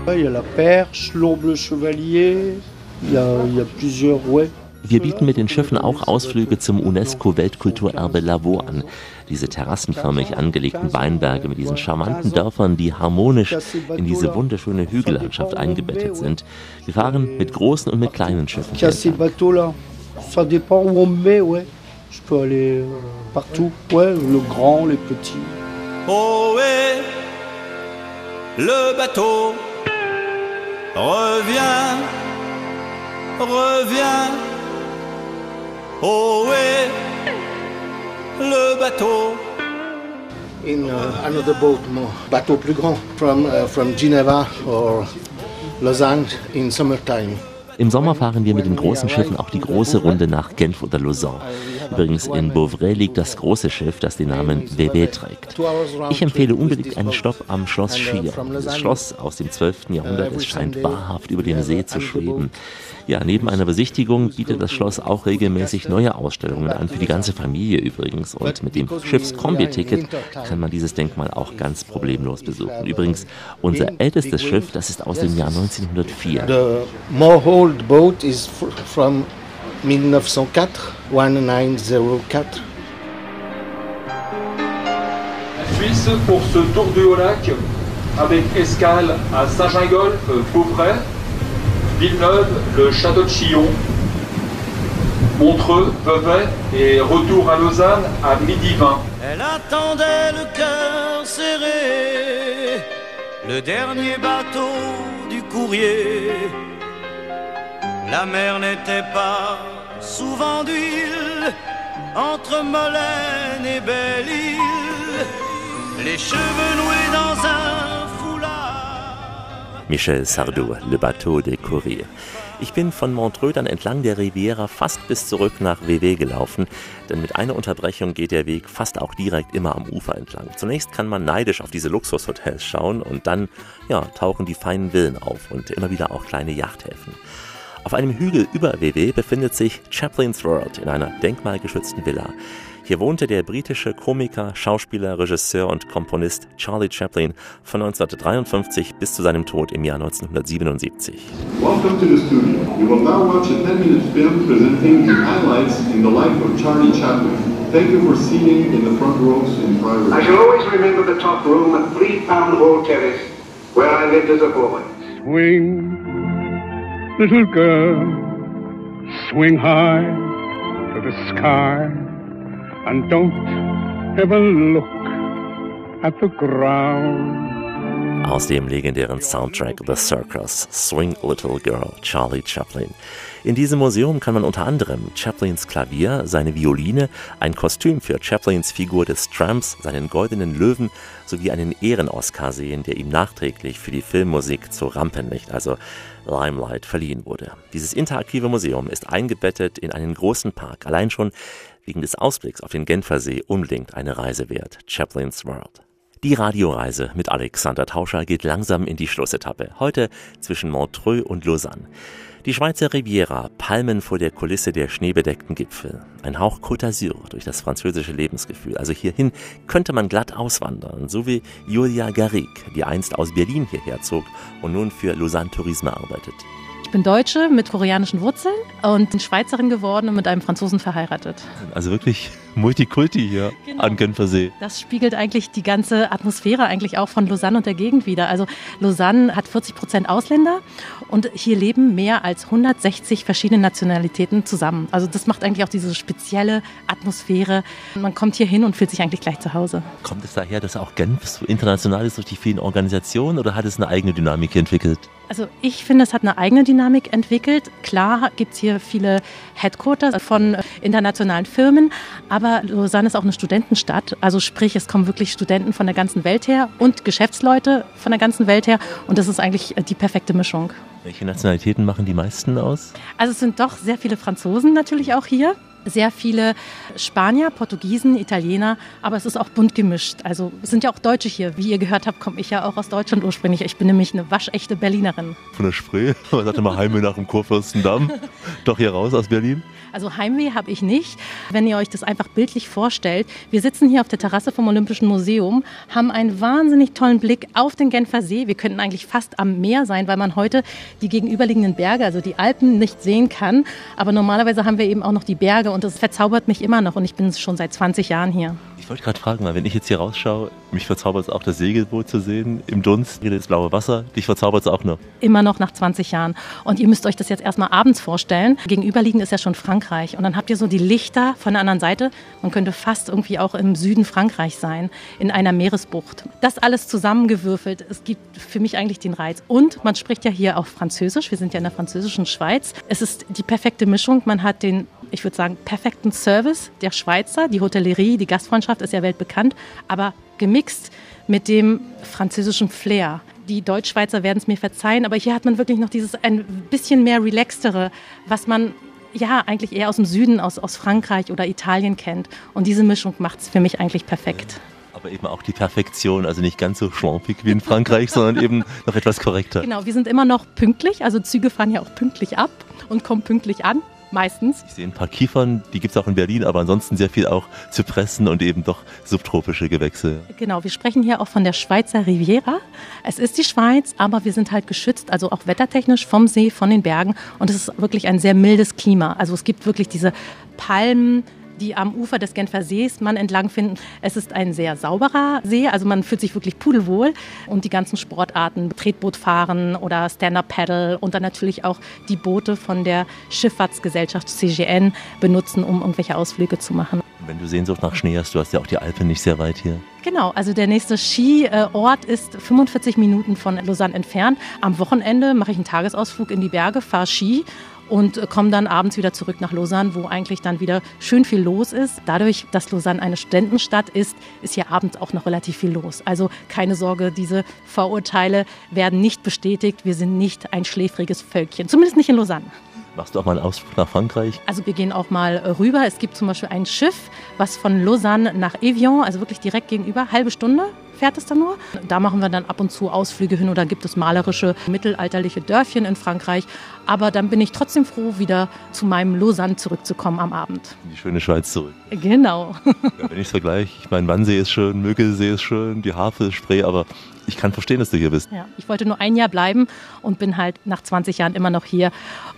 l'eau. Il y a la perche, l'omble chevalier, il y a, il y a plusieurs, ouais. Wir bieten mit den Schiffen auch Ausflüge zum UNESCO-Weltkulturerbe Lavaux an. Diese terrassenförmig angelegten Weinberge mit diesen charmanten Dörfern, die harmonisch in diese wunderschöne Hügellandschaft eingebettet sind. Wir fahren mit großen und mit kleinen Schiffen. Ça dépend où on me met, ouais. Je peux aller euh, partout, ouais, le grand, les petits. Ohé, le bateau revient, revient. Ohé, le bateau. In uh, another boat, more bateau plus grand, from uh, from Geneva or Lausanne in summertime. Im Sommer fahren wir mit den großen Schiffen auch die große Runde nach Genf oder Lausanne. Übrigens in Beauvray liegt das große Schiff, das den Namen WW trägt. Ich empfehle unbedingt einen Stopp am Schloss Schier. Das Schloss aus dem 12. Jahrhundert, es scheint wahrhaft über dem See zu schweben. Ja, neben einer Besichtigung bietet das Schloss auch regelmäßig neue Ausstellungen an, für die ganze Familie übrigens. Und mit dem Schiffskombi-Ticket kann man dieses Denkmal auch ganz problemlos besuchen. Übrigens, unser ältestes Schiff, das ist aus dem Jahr 1904. The Mohold boat is fr- from 1904, 1904. Suisse pour ce tour du Haut-Lac avec escale à Saint-Gingolf, Beauvray, Villeneuve, le château de Chillon, Montreux, Vevey et retour à Lausanne à midi 20. Elle attendait le cœur serré, le dernier bateau du courrier. La mer n'était pas souvent d'huile, entre Molène et Belle-Île, les cheveux noués dans un foulard. Michel Sardou, Le Bateau des Courriers. Ich bin von Montreux dann entlang der Riviera fast bis zurück nach WW gelaufen, denn mit einer Unterbrechung geht der Weg fast auch direkt immer am Ufer entlang. Zunächst kann man neidisch auf diese Luxushotels schauen und dann ja, tauchen die feinen Villen auf und immer wieder auch kleine Yachthäfen. Auf einem Hügel über WW befindet sich Chaplin's World in einer denkmalgeschützten Villa. Hier wohnte der britische Komiker, Schauspieler, Regisseur und Komponist Charlie Chaplin von 1953 bis zu seinem Tod im Jahr 1977. Welcome to the studio. You will now watch a 10-minute film presenting the highlights in the life of Charlie Chaplin. Thank you for seating in the front rows in private. I shall always remember the top room at Three Pound Hall Terrace, where I lived as a boy. Swing, little girl, swing high to the sky, and don't ever look at the ground. Aus dem legendären Soundtrack The Circus, Swing Little Girl, Charlie Chaplin. In diesem Museum kann man unter anderem Chaplins Klavier, seine Violine, ein Kostüm für Chaplins Figur des Tramps, seinen goldenen Löwen sowie einen Ehren-Oscar sehen, der ihm nachträglich für die Filmmusik zu Rampenlicht, also Limelight, verliehen wurde. Dieses interaktive Museum ist eingebettet in einen großen Park, allein schon wegen des Ausblicks auf den Genfersee unbedingt eine Reise wert. Chaplins World. Die Radioreise mit Alexander Tauscher geht langsam in die Schlussetappe. Heute zwischen Montreux und Lausanne. Die Schweizer Riviera, Palmen vor der Kulisse der schneebedeckten Gipfel. Ein Hauch Côte d'Azur durch das französische Lebensgefühl. Also hierhin könnte man glatt auswandern, so wie Julia Garrigue, die einst aus Berlin hierher zog und nun für Lausanne Tourisme arbeitet. bin Deutsche mit koreanischen Wurzeln und bin Schweizerin geworden und mit einem Franzosen verheiratet. Also wirklich Multikulti hier Genau. an Genfersee. Das spiegelt eigentlich die ganze Atmosphäre eigentlich auch von Lausanne und der Gegend wieder. Also Lausanne hat 40 Prozent Ausländer und hier leben mehr als 160 verschiedene Nationalitäten zusammen. Also das macht eigentlich auch diese spezielle Atmosphäre. Man kommt hier hin und fühlt sich eigentlich gleich zu Hause. Kommt es daher, dass auch Genf so international ist durch die vielen Organisationen oder hat es eine eigene Dynamik entwickelt? Also ich finde, es hat eine eigene Dynamik entwickelt. Klar gibt es hier viele Headquarters von äh, internationalen Firmen, aber Lausanne ist auch eine Studentenstadt. Also sprich, es kommen wirklich Studenten von der ganzen Welt her und Geschäftsleute von der ganzen Welt her. Und das ist eigentlich äh, die perfekte Mischung. Welche Nationalitäten machen die meisten aus? Also es sind doch sehr viele Franzosen natürlich auch hier. Sehr viele Spanier, Portugiesen, Italiener, aber es ist auch bunt gemischt. Also es sind ja auch Deutsche hier. Wie ihr gehört habt, komme ich ja auch aus Deutschland ursprünglich. Ich bin nämlich eine waschechte Berlinerin. Von der Spree? (laughs) Man sagt immer Heimweh nach dem Kurfürstendamm. (laughs) Doch hier raus aus Berlin? Also Heimweh habe ich nicht. Wenn ihr euch das einfach bildlich vorstellt, wir sitzen hier auf der Terrasse vom Olympischen Museum, haben einen wahnsinnig tollen Blick auf den Genfer See. Wir könnten eigentlich fast am Meer sein, weil man heute die gegenüberliegenden Berge, also die Alpen, nicht sehen kann. Aber normalerweise haben wir eben auch noch die Berge und das verzaubert mich immer noch und ich bin schon seit 20 Jahren hier. Ich wollte gerade fragen, weil wenn ich jetzt hier rausschaue, mich verzaubert es auch das Segelboot zu sehen im Dunst, das blaue Wasser. Dich verzaubert es auch noch. Immer noch nach 20 Jahren. Und ihr müsst euch das jetzt erstmal abends vorstellen. Gegenüberliegend ist ja schon Frankreich. Und dann habt ihr so die Lichter von der anderen Seite. Man könnte fast irgendwie auch im Süden Frankreich sein, in einer Meeresbucht. Das alles zusammengewürfelt, es gibt für mich eigentlich den Reiz. Und man spricht ja hier auch Französisch. Wir sind ja in der französischen Schweiz. Es ist die perfekte Mischung. Man hat den, ich würde sagen, perfekten Service der Schweizer. Die Hotellerie, die Gastfreundschaft ist ja weltbekannt. Aber gemixt mit dem französischen Flair. Die Deutschschweizer werden es mir verzeihen, aber hier hat man wirklich noch dieses ein bisschen mehr relaxtere, was man ja eigentlich eher aus dem Süden, aus, aus Frankreich oder Italien kennt. Und diese Mischung macht es für mich eigentlich perfekt. Aber eben auch die Perfektion, also nicht ganz so schlampig wie in Frankreich, sondern eben noch etwas korrekter. Genau, wir sind immer noch pünktlich, also Züge fahren ja auch pünktlich ab und kommen pünktlich an. Meistens. Ich sehe ein paar Kiefern, die gibt es auch in Berlin, aber ansonsten sehr viel auch Zypressen und eben doch subtropische Gewächse. Genau, wir sprechen hier auch von der Schweizer Riviera. Es ist die Schweiz, aber wir sind halt geschützt, also auch wettertechnisch vom See, von den Bergen. Und es ist wirklich ein sehr mildes Klima. Also es gibt wirklich diese Palmen, die am Ufer des Genfer Sees man entlang finden. Es ist ein sehr sauberer See, also man fühlt sich wirklich pudelwohl. Und die ganzen Sportarten, Tretbootfahren oder Stand-Up-Paddle und dann natürlich auch die Boote von der Schifffahrtsgesellschaft CGN benutzen, um irgendwelche Ausflüge zu machen. Wenn du Sehnsucht nach Schnee hast, du hast ja auch die Alpen nicht sehr weit hier. Genau, also der nächste Skiort ist 45 Minuten von Lausanne entfernt. Am Wochenende mache ich einen Tagesausflug in die Berge, fahre Ski und äh, komme dann abends wieder zurück nach Lausanne, wo eigentlich dann wieder schön viel los ist. Dadurch, dass Lausanne eine Studentenstadt ist, ist hier abends auch noch relativ viel los. Also keine Sorge, diese Vorurteile werden nicht bestätigt. Wir sind nicht ein schläfriges Völkchen, zumindest nicht in Lausanne. Machst du auch mal einen Ausflug nach Frankreich? Also wir gehen auch mal äh, rüber. Es gibt zum Beispiel ein Schiff, was von Lausanne nach Evian, also wirklich direkt gegenüber, halbe Stunde fährt es dann nur. Da machen wir dann ab und zu Ausflüge hin oder gibt es malerische mittelalterliche Dörfchen in Frankreich. Aber dann bin ich trotzdem froh, wieder zu meinem Lausanne zurückzukommen am Abend. In die schöne Schweiz zurück. Genau. Ja, wenn ich es vergleiche, ich meine, Wannsee ist schön, Mögelsee ist schön, die Havel, Spree, aber ich kann verstehen, dass du hier bist. Ja, ich wollte nur ein Jahr bleiben und bin halt nach 20 Jahren immer noch hier.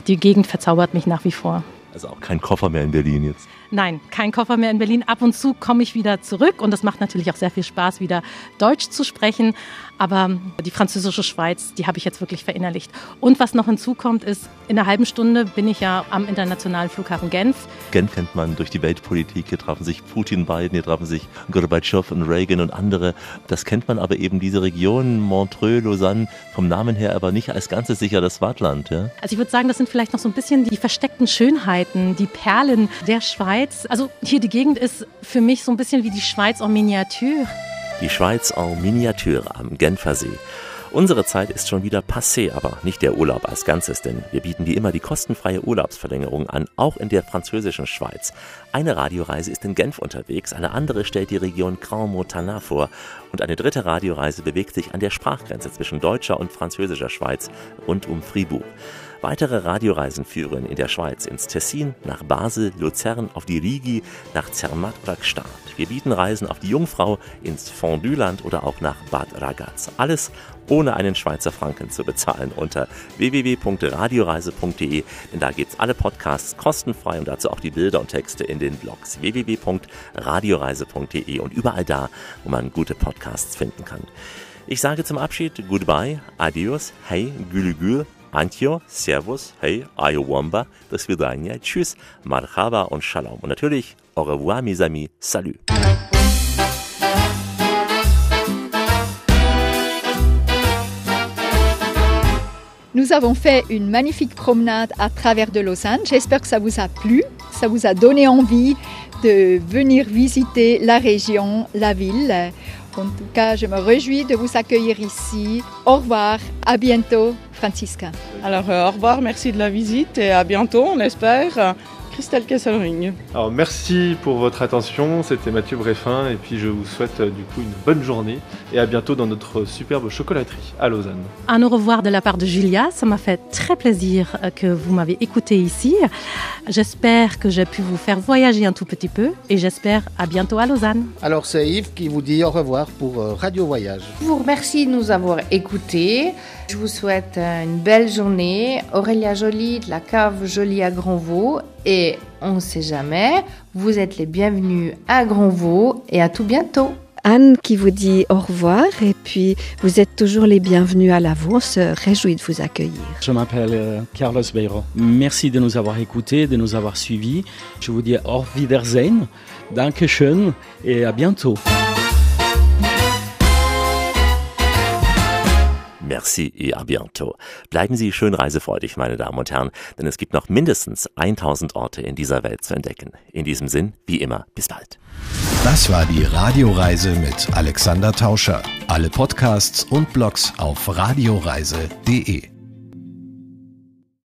Die Gegend verzaubert mich nach wie vor. Also auch kein Koffer mehr in Berlin jetzt. Nein, kein Koffer mehr in Berlin. Ab und zu komme ich wieder zurück und das macht natürlich auch sehr viel Spaß, wieder Deutsch zu sprechen. Aber die französische Schweiz, die habe ich jetzt wirklich verinnerlicht. Und was noch hinzukommt, ist, in einer halben Stunde bin ich ja am internationalen Flughafen Genf. Genf kennt man durch die Weltpolitik. Hier trafen sich Putin, Biden, hier trafen sich Gorbatschow und Reagan und andere. Das kennt man aber eben diese Region, Montreux, Lausanne, vom Namen her aber nicht als ganzes sicher das Wartland. Ja? Also ich würde sagen, das sind vielleicht noch so ein bisschen die versteckten Schönheiten, die Perlen der Schweiz. Also hier die Gegend ist für mich so ein bisschen wie die Schweiz en Miniatur. Die Schweiz en Miniature am Genfersee. Unsere Zeit ist schon wieder passé, aber nicht der Urlaub als Ganzes, denn wir bieten wie immer die kostenfreie Urlaubsverlängerung an, auch in der französischen Schweiz. Eine Radioreise ist in Genf unterwegs, eine andere stellt die Region Grand Montana vor und eine dritte Radioreise bewegt sich an der Sprachgrenze zwischen deutscher und französischer Schweiz rund um Fribourg. Weitere Radioreisen führen in der Schweiz ins Tessin, nach Basel, Luzern, auf die Rigi, nach Zermatt oder Gstaad. Wir bieten Reisen auf die Jungfrau, ins Fondüland oder auch nach Bad Ragaz. Alles ohne einen Schweizer Franken zu bezahlen unter www.radioreise.de, denn da gibt's alle Podcasts kostenfrei und dazu auch die Bilder und Texte in den Blogs www.radioreise.de und überall da, wo man gute Podcasts finden kann. Ich sage zum Abschied Goodbye, Adios, Hey, Gülü Antio, Servus, Hey, Ayowamba, das Vidania, Tschüss, Marhaba und Shalom. Und natürlich, au revoir, mes amis, salut. Nous avons fait une magnifique promenade à travers de Lausanne. J'espère que ça vous a plu, ça vous a donné envie de venir visiter la région, la ville. En tout cas, je me réjouis de vous accueillir ici. Au revoir, à bientôt, Francisca. Alors, euh, au revoir, merci de la visite et à bientôt, on espère. Christelle Kesselring. Alors merci pour votre attention, c'était Mathieu Bréfin et puis je vous souhaite euh, du coup une bonne journée et à bientôt dans notre superbe chocolaterie à Lausanne. Un au revoir de la part de Julia. Ça m'a fait très plaisir euh, que vous m'avez écouté ici. J'espère que j'ai pu vous faire voyager un tout petit peu et j'espère à bientôt à Lausanne. Alors c'est Yves qui vous dit au revoir pour euh, Radio Voyage. Je vous remercie de nous avoir écoutés. Je vous souhaite euh, une belle journée. Aurélia Jolie de la cave Jolie à Grandvaux. Et on ne sait jamais, vous êtes les bienvenus à Grandvaux et à tout bientôt. Anne qui vous dit au revoir et puis vous êtes toujours les bienvenus à la on se réjouit de vous accueillir. Je m'appelle euh, Carlos Beiro. Merci de nous avoir écoutés, de nous avoir suivis. Je vous dis au Wiedersehen, Dankeschön et à bientôt. Merci et à bientôt. Bleiben Sie schön reisefreudig, meine Damen und Herren, denn es gibt noch mindestens 1000 Orte in dieser Welt zu entdecken. In diesem Sinn, wie immer, bis bald. Das war die Radioreise mit Alexander Tauscher. Alle Podcasts und Blogs auf radioreise.de.